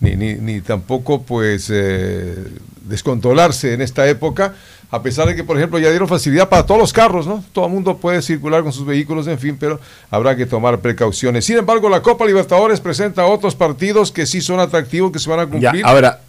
ni, ni, ni tampoco pues eh, descontrolarse en esta época, a pesar de que, por ejemplo, ya dieron facilidad para todos los carros, ¿no? Todo el mundo puede circular con sus vehículos, en fin, pero habrá que tomar precauciones. Sin embargo, la Copa Libertadores presenta otros partidos que sí son atractivos, que se van a Ya, cumplir. ahora,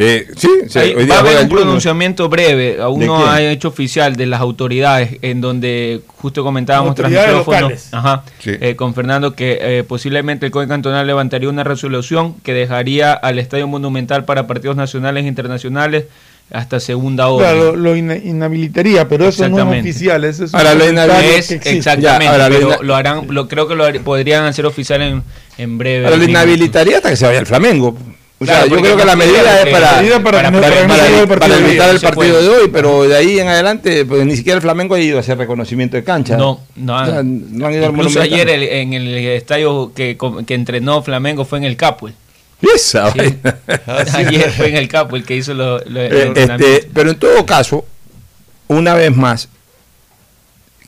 eh, sí, sí, Ahí hoy va día a haber un pronunciamiento breve, aún ¿De no quién? ha hecho oficial de las autoridades, en donde justo comentábamos tras micrófono, ajá, eh, con Fernando que eh, posiblemente el COE cantonal levantaría una resolución que dejaría al Estadio Monumental para partidos nacionales e internacionales hasta segunda hora. Claro, lo, inhabilitaría, pero eso no es oficial. Eso es Ahora, lo Es exactamente, Ya, ahora, lo pero lo harán, lo, creo que lo podrían hacer oficial en, en breve. Ahora lo inhabilitaría hasta que se vaya el Flamengo. O sea, Claro, yo creo que la medida es para, medida para el para partido de hoy. evitar el partido puede. de hoy, pero de ahí en adelante, pues ni siquiera el Flamengo ha ido a hacer reconocimiento de cancha. No, no, O sea, no han ido al Incluso Monumental. ayer el- en el estadio que, que entrenó Flamengo fue en el Capo. Esa Sí. Ayer fue en el Capo el que hizo lo, lo- Eh, este, pero en todo caso, una vez más,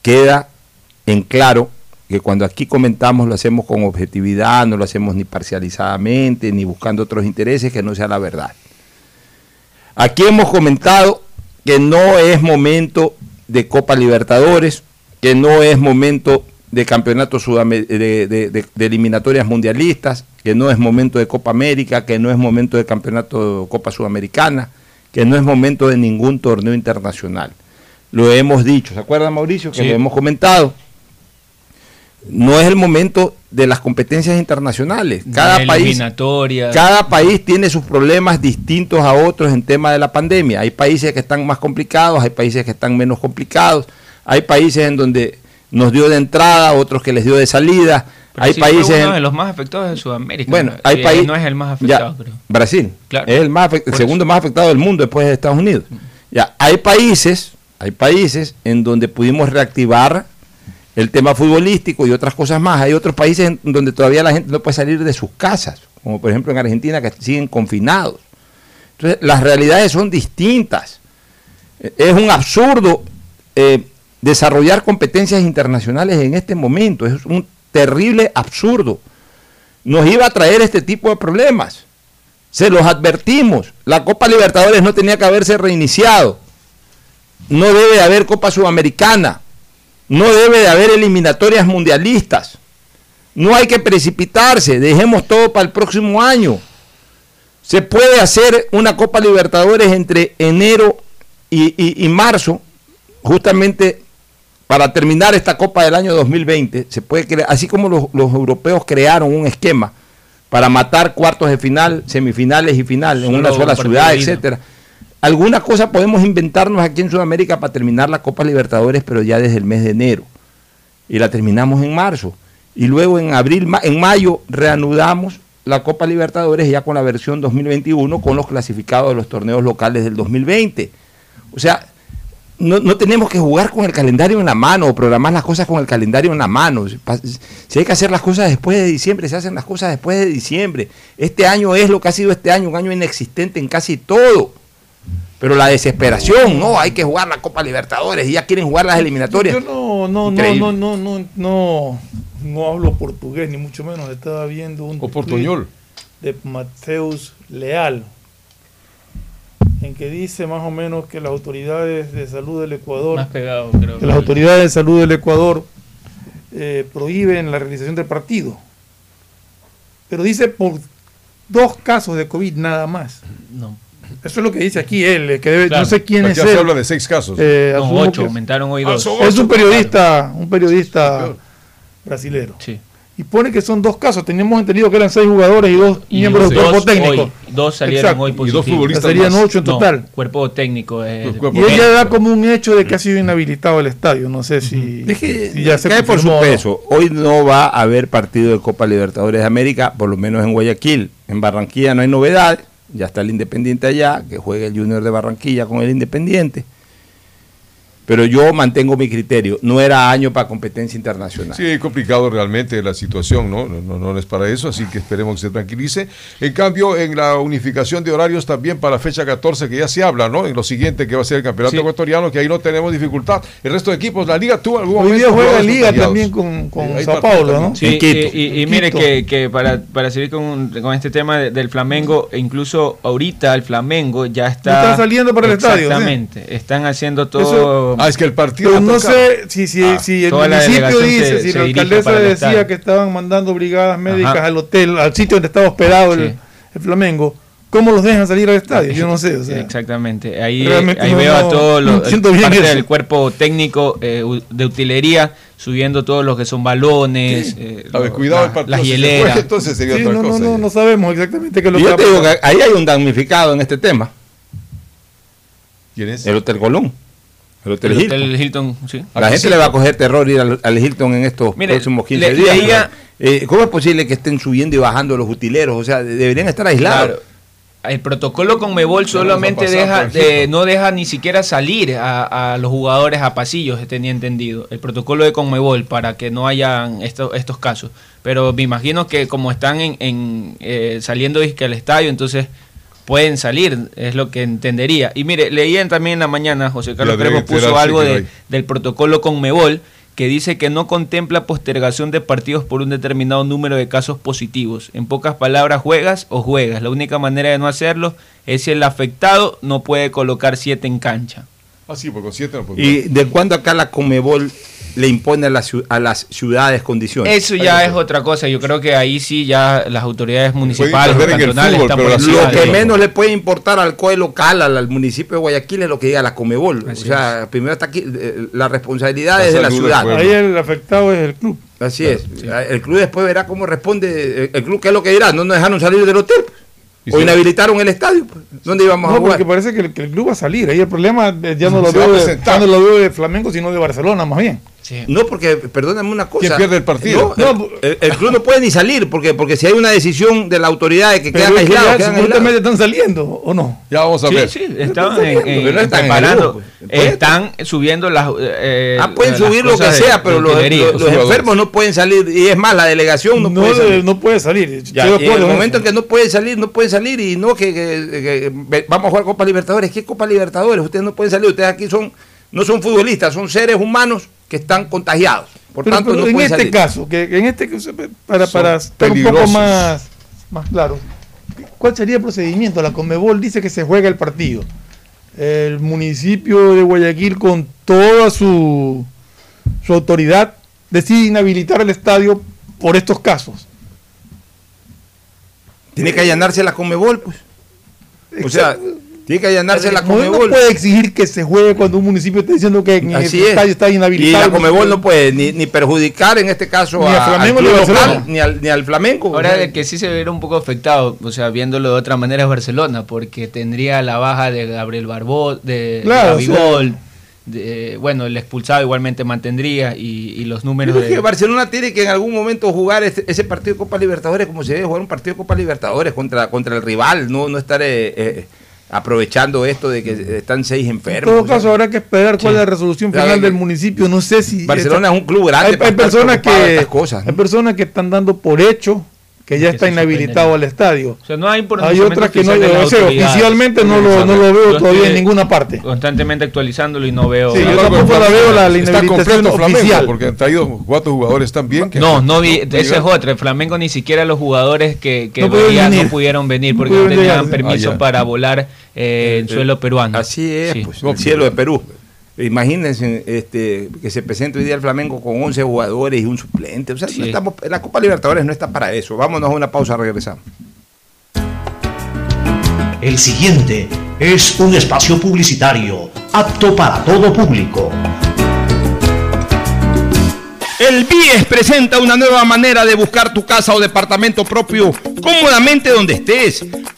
queda en claro que cuando aquí comentamos lo hacemos con objetividad, no lo hacemos ni parcializadamente, ni buscando otros intereses que no sea la verdad. Aquí hemos comentado que no es momento de Copa Libertadores, que no es momento de campeonato sudame- de, de- de- de eliminatorias mundialistas, que no es momento de Copa América, que no es momento de campeonato Copa Sudamericana, que no es momento de ningún torneo internacional. Lo hemos dicho, ¿se acuerda Mauricio? Que Sí. lo hemos comentado. No es el momento de las competencias internacionales. Cada país, cada país tiene sus problemas distintos a otros en tema de la pandemia. Hay países que están más complicados, hay países que están menos complicados, hay países en donde nos dio de entrada, otros que les dio de salida, Pero hay países uno en- de los más afectados de Sudamérica. bueno, ¿no? hay Eh, países No es el más ya, afectado, creo. Brasil Claro. es el más el segundo más afectado del mundo después de Estados Unidos. Ya, hay países, hay países en donde pudimos reactivar el tema futbolístico y otras cosas más. Hay otros países donde todavía la gente no puede salir de sus casas, como por ejemplo en Argentina que siguen confinados. Entonces, las realidades son distintas. Eh, Es un absurdo eh, desarrollar competencias internacionales en este momento. Es un terrible absurdo. Nos iba a traer este tipo de problemas. Se los advertimos. La Copa Libertadores no tenía que haberse reiniciado. No debe de haber Copa Sudamericana. No debe de haber eliminatorias mundialistas. No hay que precipitarse. Dejemos todo para el próximo año. Se puede hacer una Copa Libertadores entre enero y, y- y marzo, justamente para terminar esta Copa del año 2020. Se puede crear, así como los, los europeos crearon un esquema para matar cuartos de final, semifinales y final en una sola ciudad, etcétera. Alguna cosa podemos inventarnos aquí en Sudamérica para terminar la Copa Libertadores, pero ya desde el mes de enero. Y la terminamos en marzo. Y luego en abril, en mayo, reanudamos la Copa Libertadores ya con la versión 2021 con los clasificados de los torneos locales del 2020. O sea, no, no tenemos que jugar con el calendario en la mano o programar las cosas con el calendario en la mano. Si hay que hacer las cosas después de diciembre, se hacen las cosas después de diciembre. Este año es lo que ha sido este año, un año inexistente en casi todo. Pero la desesperación, no, hay que jugar la Copa Libertadores y ya quieren jugar las eliminatorias. Yo no, no, no, Increíble. no, no, no, no, no hablo portugués, ni mucho menos. Estaba viendo un O portuñol. de Mateus Leal, en que dice más o menos que las autoridades de salud del Ecuador, Más pegado, creo. que las autoridades de salud del Ecuador eh, prohíben la realización del partido. Pero dice por dos casos de COVID nada más. No. Eso es lo que dice aquí él, eh, que debe- Claro. no sé quién es se él. habla de seis casos. Eh, No, ocho, aumentaron hoy Ah, dos. es un periodista, un periodista brasilero. Sí. Y pone que son dos casos. Teníamos entendido que eran seis jugadores y dos Y miembros del cuerpo técnico. hoy, dos salieron Exacto. hoy Y dos positivos. futbolistas Serían ocho en No, total. cuerpo técnico. eh, Y ella da como un hecho de que ha sido inhabilitado el estadio. No sé si, si ya se Cae por su peso. Hoy no va a haber partido de Copa Libertadores de América, por lo menos en Guayaquil. En Barranquilla no hay novedades. Ya está el Independiente allá, que juegue el Junior de Barranquilla con el Independiente. Pero yo mantengo mi criterio. No era año para competencia internacional. Sí, complicado realmente la situación, ¿no? No, no, no es para eso, así que esperemos que se tranquilice. En cambio, en la unificación de horarios también para la fecha 14, que ya se habla, ¿no? En lo siguiente que va a ser el campeonato ecuatoriano, que ahí no tenemos dificultad. El resto de equipos, la liga tuvo algún Hoy día juega jugadores Liga también con, con hay Sao Paulo. ¿no? Sí, y, y- y mire que, que para, para seguir con, con este tema de- del Flamengo, e incluso ahorita el Flamengo ya está... están saliendo para el estadio, ¿sí? Exactamente, están haciendo todo... Eso- Ah, es que el partido no sé si, si, Ah, si el municipio dice, se- si se la alcaldesa decía que estaban mandando brigadas médicas Ajá. al hotel, al sitio donde estaba hospedado el, Sí. el Flamengo, ¿cómo los dejan salir al estadio? Yo no sé. O sea, Exactamente. Ahí, no- veo a no- todos no los siento bien parte eso. del cuerpo técnico eh, de utilería subiendo todos los que son balones, eh, A ver, lo- cuidado la- el partido. las hieleras. juega, entonces sería sí, otra no, no, cosa. no, no sabemos exactamente qué es lo Y que yo te digo que ahí hay un damnificado en este tema. ¿Quién es? El Hotel Colón. El Hotel El Hilton. Hotel Hilton, sí. La gente le va a coger terror ir al, al Hilton en estos Mire, próximos 15 le- días. leía- Eh, ¿Cómo es posible que estén subiendo y bajando los utileros? O sea, de- deberían estar aislados. Claro. El protocolo con Mebol solamente deja, no deja ni siquiera salir a, a los jugadores a pasillos, tenía entendido. El protocolo de Conmebol para que no hayan estos estos casos. Pero me imagino que como están en, en, eh, saliendo al estadio, entonces pueden salir, es lo que entendería. Y mire, leían también en la mañana, José Carlos Ya deben Cremo puso algo de- del protocolo con Mebol que dice que no contempla postergación de partidos por un determinado número de casos positivos. En pocas palabras, juegas o juegas. La única manera de no hacerlo es si el afectado no puede colocar siete en cancha. Ah, sí, porque siete no puede ¿Y de cuándo acá la Comebol le impone a, las a las ciudades condiciones? Eso ya es otra cosa. Yo creo que ahí sí ya las autoridades municipales cantonales fútbol, Lo que menos le puede importar al COE local, al, al municipio de Guayaquil, es lo que diga la Comebol. o sea, primero está aquí, eh, la responsabilidad La es de la ciudad. Ahí el afectado es el club. Así es. El club después verá cómo responde. El, el club, ¿qué es lo que dirá? No nos dejaron salir del hotel. pues. O sí. inhabilitaron el estadio. pues. ¿Dónde íbamos a No, jugar? porque parece que el, que el club va a salir. Ahí el problema eh, ya no lo, a veo de, ya no lo veo de Flamengo, sino de Barcelona, más bien. Sí. No, porque, perdóname una cosa. ¿Quién pierde el partido? No, el, el- el club no puede ni salir, porque, porque si hay una decisión de la autoridad de que quedan que aislados, supuestamente aislados. están saliendo, ¿o no? Ya vamos a Sí, ver. sí, Están en- saliendo, en- pero no están en el preparando, grupo, pues. Puede- están subiendo las eh, Ah, pueden las subir lo que de- sea, pero de los, los- enfermos no pueden salir. Y es más, la delegación no, No, puede de- salir. no puede salir. Ya, en el en momento en que no pueden salir, no pueden salir y no que, que- que- vamos a jugar Copa Libertadores. ¿Qué Copa Libertadores? Ustedes no pueden salir. Ustedes aquí son no son futbolistas, son seres humanos que están contagiados. Por Pero, tanto, pero no en este salir. caso, que en este para, Son para estar un poco más, más claro, ¿cuál sería el procedimiento? La Conmebol dice que se juega el partido. El municipio de Guayaquil, con toda su, su autoridad, decide inhabilitar el estadio por estos casos. Tiene que allanarse la Comebol, pues. O sea, Tiene que allanarse la No, Comebol. no puede exigir que se juegue cuando un municipio está diciendo que en Así el es. estadio está Y inhabilitado. la Comebol no puede ni, ni perjudicar en este caso Ni al a- Flamengo al ni local, ni al, ni al Flamengo. Ahora el que sí se verá un poco afectado, o sea, viéndolo de otra manera es Barcelona, porque tendría la baja de Gabriel Barbó, de, Claro, de o sea- Gabigol, de- bueno, el expulsado igualmente mantendría y, y los números es de... que Barcelona tiene que en algún momento jugar este- ese partido de Copa Libertadores como se debe jugar un partido de Copa Libertadores contra, contra el rival, no, no estar eh, eh, aprovechando esto de que están seis En enfermos. todo caso, habrá que esperar cuál es la resolución final del municipio. No sé si. Barcelona esta- es un club grande Hay, para hay personas que. cosas, ¿no? Hay personas que están dando por hecho que ya está inhabilitado al estadio. O sea, no hay Hay pronunciamiento otras que no. O sea, oficialmente no lo, no lo veo todavía en ninguna parte. Constantemente actualizándolo y no veo... Sí, yo tampoco la veo la, la Está inhabilitación Flamengo oficial. porque han traído cuatro jugadores también. Que No, no vi, ese es otro. El Flamengo ni siquiera los jugadores que, que No pudieron veía venir. no pudieron venir No porque no tenían llegar. permiso Ah, para volar eh, en suelo peruano. Así es, Sí. pues, el cielo de Perú. Imagínense este, que se presente hoy día el Flamengo con 11 jugadores y un suplente. O sea, no estamos, la Copa Libertadores no está para eso. Vámonos a una pausa, regresamos. El siguiente es un espacio publicitario apto para todo público. El BIES presenta una nueva manera de buscar tu casa o departamento propio cómodamente donde estés.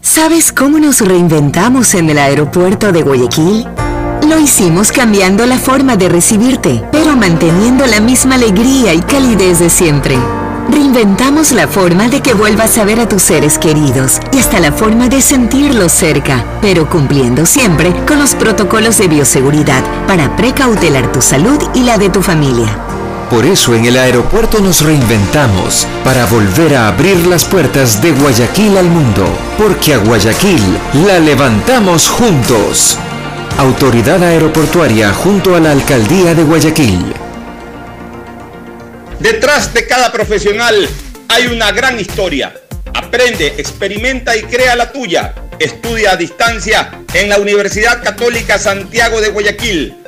¿Sabes cómo nos reinventamos en el aeropuerto de Guayaquil? Lo hicimos cambiando la forma de recibirte, pero manteniendo la misma alegría y calidez de siempre. Reinventamos la forma de que vuelvas a ver a tus seres queridos y hasta la forma de sentirlos cerca, pero cumpliendo siempre con los protocolos de bioseguridad para precautelar tu salud y la de tu familia. Por eso en el aeropuerto nos reinventamos para volver a abrir las puertas de Guayaquil al mundo, porque a Guayaquil la levantamos juntos. Autoridad Aeroportuaria junto a la Alcaldía de Guayaquil. Detrás de cada profesional hay una gran historia. Aprende, experimenta y crea la tuya. Estudia a distancia en la Universidad Católica Santiago de Guayaquil.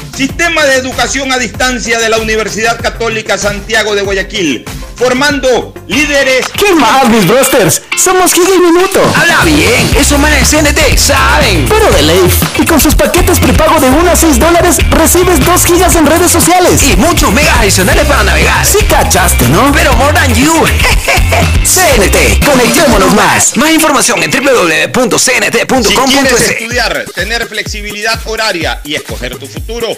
Sistema de educación a distancia de la Universidad Católica Santiago de Guayaquil, formando líderes. ¿Qué más, mis brosters? Somos Giga y Minuto. Habla bien, esos manes de CNT saben. Pero de ley. Y con sus paquetes prepago de 1 a 6 dólares, recibes 2 gigas en redes sociales. Y muchos megas adicionales para navegar. Sí cachaste, ¿no? Pero more than you. CNT, conectémonos más. Más información en Si quieres www.cnt.com.es. estudiar, tener flexibilidad horaria y escoger tu futuro,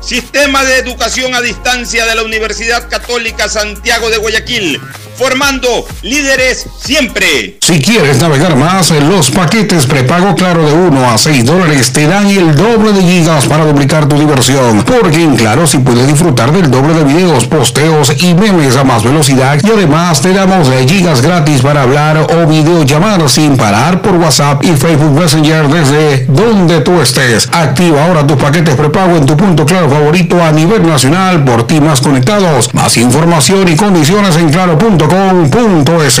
Sistema de Educación a Distancia de la Universidad Católica Santiago de Guayaquil, formando líderes siempre. Si quieres navegar más, los paquetes prepago claro de 1 a 6 dólares te dan el doble de gigas para duplicar tu diversión. Porque en Claro si puedes disfrutar del doble de videos, posteos y memes a más velocidad y además te damos gigas gratis para hablar o videollamar sin parar por WhatsApp y Facebook Messenger desde donde tú estés. Activa ahora tus paquetes prepago en tu punto claro favorito a nivel nacional por ti más conectados. Más información y condiciones en claro.com.es.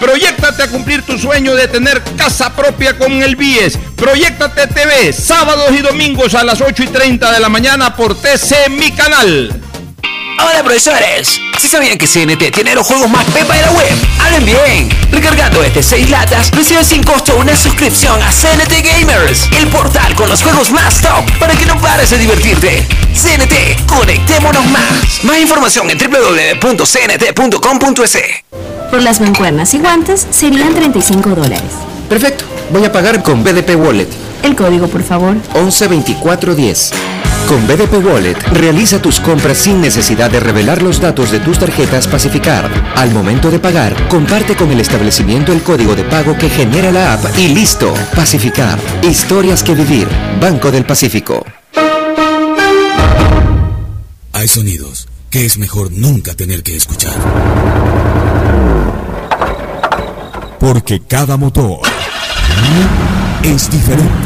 Proyectate a cumplir tu sueño de tener casa propia con el BIES. Proyectate TV, sábados y domingos a las 8 y 30 de la mañana por TC Mi Canal. Hola profesores, si sabían que CNT tiene los juegos más pepa de la web, hablen bien. Recargando este 6 latas, recibes sin costo una suscripción a CNT Gamers, el portal con los juegos más top para que no pares de divertirte. CNT, conectémonos más. Más información en www.cnt.com.es. Por las mancuernas y guantes serían 35 dólares. Perfecto. Voy a pagar con BDP Wallet. El código, por favor. 112410. Con BDP Wallet, realiza tus compras sin necesidad de revelar los datos de tus tarjetas Pacificar. Al momento de pagar, comparte con el establecimiento el código de pago que genera la app y listo. Pacificar. Historias que vivir. Banco del Pacífico. Hay sonidos es mejor nunca tener que escuchar. Porque cada motor es diferente.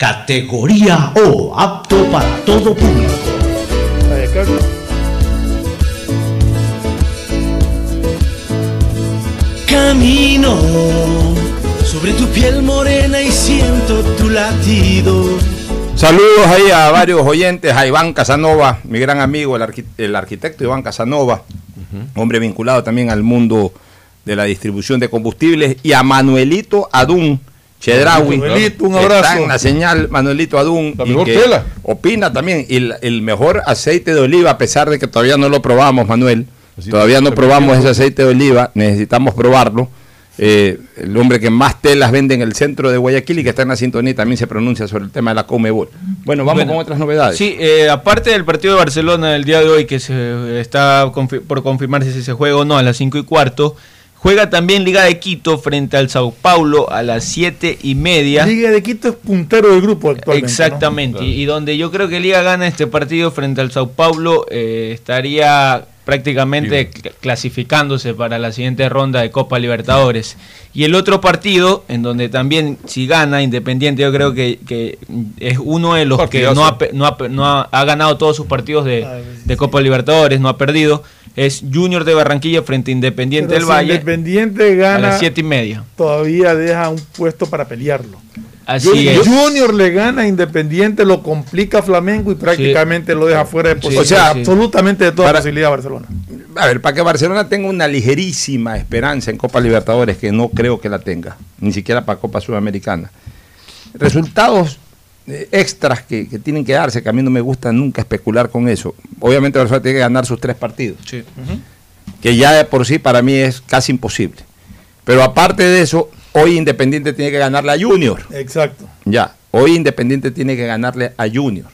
categoría O, apto para todo público. Camino sobre tu piel morena y siento tu latido. Saludos ahí a varios oyentes, a Iván Casanova, mi gran amigo, el, arqui- el arquitecto Iván Casanova, hombre vinculado también al mundo de la distribución de combustibles, y a Manuelito Adún Chedraui. Manuelito, un abrazo. Está en la señal Manuelito Adún. La mejor que tela. Opina también, y el, el mejor aceite de oliva, a pesar de que todavía no lo probamos, Manuel. Todavía no probamos ese aceite de oliva, necesitamos probarlo. Eh, el hombre que más telas vende en el centro de Guayaquil y que está en la sintonía también se pronuncia sobre el tema de la Comebol. Bueno, vamos Bueno, con otras novedades. Sí, eh, aparte del partido de Barcelona del día de hoy, que se está confi- por confirmarse si se juega o no a las 5 y cuarto, juega también Liga de Quito frente al Sao Paulo a las 7 y media. Liga de Quito es puntero del grupo actualmente. Exactamente, y, y donde yo creo que Liga gana este partido frente al Sao Paulo, eh, estaría prácticamente cl- clasificándose para la siguiente ronda de Copa Libertadores. Y el otro partido, en donde también si gana Independiente, yo creo que, que es uno de los que no ha, pe- no ha pe- no ha- ha ganado todos sus partidos de, de Copa Libertadores, no ha perdido, es Junior de Barranquilla frente a Independiente Pero del si Valle Independiente a gana, las siete y media. todavía deja un puesto para pelearlo. Así Junior, es. Junior le gana a Independiente, lo complica a Flamengo y prácticamente lo deja fuera de Sí, posibilidad. o sea, absolutamente de toda para- posibilidad a Barcelona. A ver, para que Barcelona tenga una ligerísima esperanza en Copa Libertadores, que no creo que la tenga, ni siquiera para Copa Sudamericana. Resultados extras que, que tienen que darse, que a mí no me gusta nunca especular con eso. Obviamente Barcelona tiene que ganar sus tres partidos, que ya de por sí para mí es casi imposible. Pero aparte de eso, hoy Independiente tiene que ganarle a Junior. Exacto. Ya, hoy Independiente tiene que ganarle a Junior.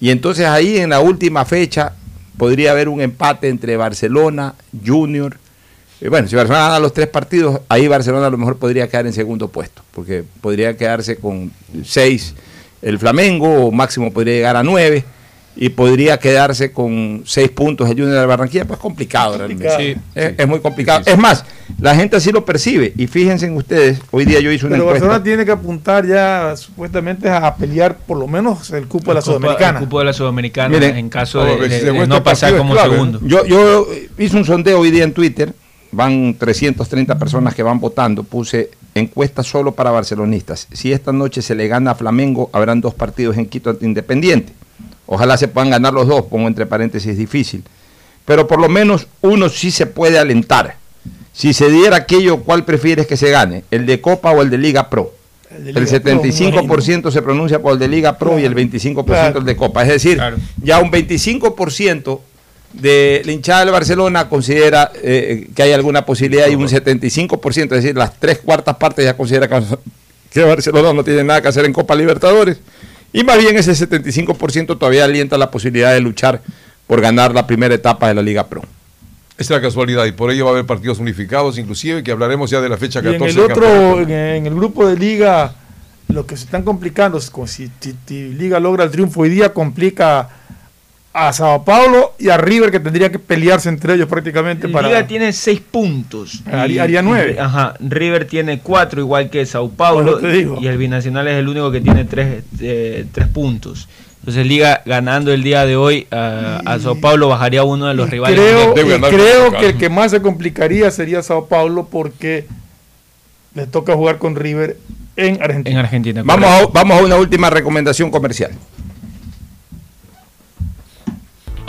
Y entonces ahí en la última fecha podría haber un empate entre Barcelona, Junior. Eh, bueno, si Barcelona gana los tres partidos, ahí Barcelona a lo mejor podría quedar en segundo puesto, porque podría quedarse con seis el Flamengo, o máximo podría llegar a nueve, y podría quedarse con seis puntos el Junior de Barranquilla, pues complicado realmente. Complicado. Es, es muy complicado. Es más, la gente así lo percibe, y fíjense en ustedes, hoy día yo hice una Pero encuesta. Barcelona tiene que apuntar ya supuestamente a pelear por lo menos el cupo de la Sudamericana. el cupo de la Sudamericana Miren, en caso a de, muestra no pasar como clave. segundo. Yo, yo hice un sondeo hoy día en Twitter, van 330 personas que van votando, puse encuesta solo para barcelonistas. Si esta noche se le gana a Flamengo, habrán dos partidos en Quito ante Independiente. Ojalá se puedan ganar los dos, pongo entre paréntesis difícil. Pero por lo menos uno sí se puede alentar. Si se diera aquello, ¿cuál prefieres que se gane? ¿El de Copa o el de Liga Pro? El, Liga Pro, 75% se pronuncia por el de Liga Pro y el 25% el de Copa. Es decir, ya un 25% de la hinchada del Barcelona considera eh, que hay alguna posibilidad y un 75%, es decir, las tres cuartas partes ya considera que, que Barcelona no tiene nada que hacer en Copa Libertadores. Y más bien ese 75% todavía alienta la posibilidad de luchar por ganar la primera etapa de la Liga Pro. Esa es la casualidad y por ello va a haber partidos unificados, inclusive que hablaremos ya de la fecha Y 14. en el otro, en, en el grupo de liga, lo que se están complicando es con- si, si- si Liga logra el triunfo hoy día, complica a Sao Paulo y a River, que tendría que pelearse entre ellos prácticamente para. Liga tiene seis puntos. Haría- Y- haría nueve. Ajá. River tiene cuatro, igual que Sao Paulo. Bueno, te digo. Y el Binacional es el único que tiene tres, eh, tres puntos. Entonces Liga ganando el día de hoy a, a Sao Paulo bajaría uno de los rivales. Creo, y creo que el que más se complicaría sería Sao Paulo porque le toca jugar con River en Argentina. En Argentina. Vamos a, vamos a una última recomendación comercial.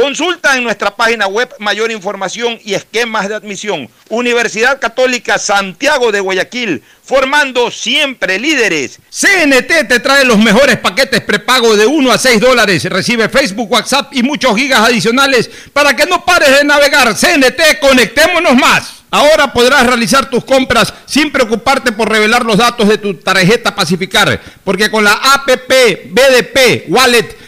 Consulta en nuestra página web mayor información y esquemas de admisión. Universidad Católica Santiago de Guayaquil, formando siempre líderes. CNT te trae los mejores paquetes prepago de 1 a 6 dólares. Recibe Facebook, WhatsApp y muchos gigas adicionales para que no pares de navegar. CNT, conectémonos más. Ahora podrás realizar tus compras sin preocuparte por revelar los datos de tu tarjeta Pacificar, porque con la APP BDP Wallet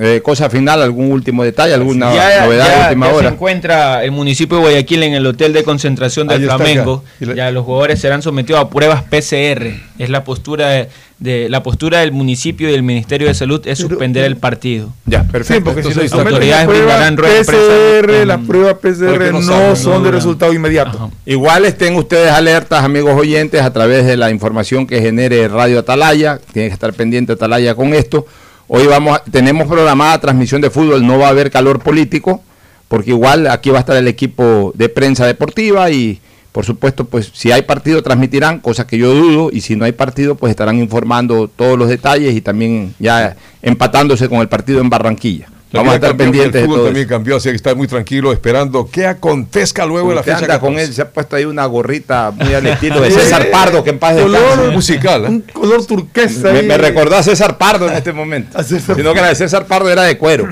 eh, cosa final, algún último detalle, alguna Ya, novedad ya- de última ya hora. se encuentra el municipio de Guayaquil en el hotel de concentración del Flamengo. Ya los jugadores serán sometidos a pruebas PCR. Es la postura de, de- la postura del municipio y del Ministerio de Salud es suspender el partido. Ya, Sí, porque si Entonces, nos las autoridades pruebas brindarán PCR, las pruebas PCR no, no saben, son no de resultado inmediato. Igual estén ustedes alertas, amigos oyentes, a través de la información que genere Radio Atalaya. Tienen que estar pendiente Atalaya con esto. Hoy vamos, a- tenemos programada transmisión de fútbol, no va a haber calor político, porque igual aquí va a estar el equipo de prensa deportiva y por supuesto, pues si hay partido transmitirán, cosa que yo dudo, y si no hay partido, pues estarán informando todos los detalles y también ya empatándose con el partido en Barranquilla. La Vamos a estar pendientes El de fútbol todo también eso. cambió, así que está muy tranquilo esperando qué acontezca luego de la fecha anda con 14. él, se ha puesto ahí una gorrita muy al estilo de. César Pardo, que en paz Color descanse. musical. ¿eh? Un color turquesa. Me, me recordó a César Pardo en este momento. Sino que la de César Pardo era de cuero.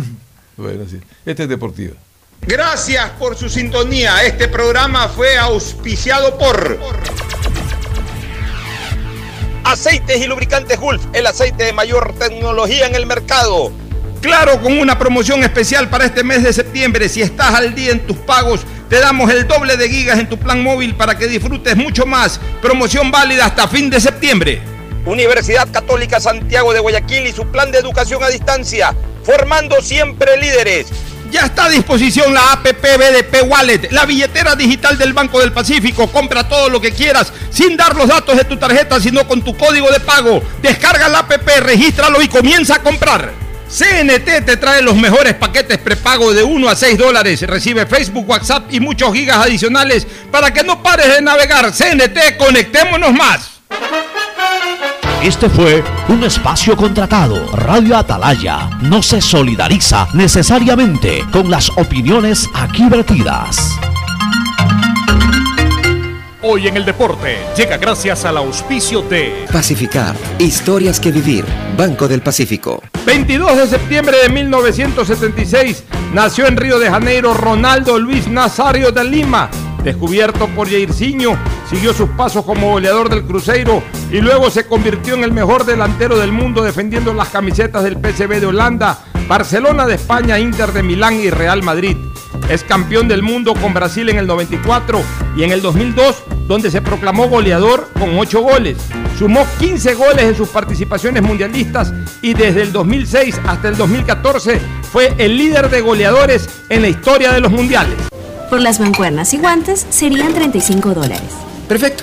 Bueno, sí. Este es deportivo. Gracias por su sintonía. Este programa fue auspiciado por Aceites y lubricantes Gulf, el aceite de mayor tecnología en el mercado. Claro, con una promoción especial para este mes de septiembre. Si estás al día en tus pagos, te damos el doble de gigas en tu plan móvil para que disfrutes mucho más. Promoción válida hasta fin de septiembre. Universidad Católica Santiago de Guayaquil y su plan de educación a distancia, formando siempre líderes. Ya está a disposición la APP BDP Wallet, la billetera digital del Banco del Pacífico. Compra todo lo que quieras sin dar los datos de tu tarjeta, sino con tu código de pago. Descarga la APP, regístralo y comienza a comprar. CNT te trae los mejores paquetes prepago de 1 a 6 dólares. Recibe Facebook, WhatsApp y muchos gigas adicionales para que no pares de navegar. CNT, conectémonos más. Este fue un espacio contratado. Radio Atalaya no se solidariza necesariamente con las opiniones aquí vertidas. Hoy en el deporte llega gracias al auspicio de Pacificar, historias que vivir. Banco del Pacífico. 22 de septiembre de 1976 nació en Río de Janeiro Ronaldo Luis Nazario de Lima. Descubierto por Jairzinho, siguió sus pasos como goleador del Cruzeiro y luego se convirtió en el mejor delantero del mundo defendiendo las camisetas del PSV de Holanda, Barcelona de España, Inter de Milán y Real Madrid. Es campeón del mundo con Brasil en el 94 y en el 2002, donde se proclamó goleador con 8 goles. Sumó 15 goles en sus participaciones mundialistas y desde el 2006 hasta el 2014 fue el líder de goleadores en la historia de los mundiales. Por las mancuernas y guantes serían 35 dólares. Perfecto.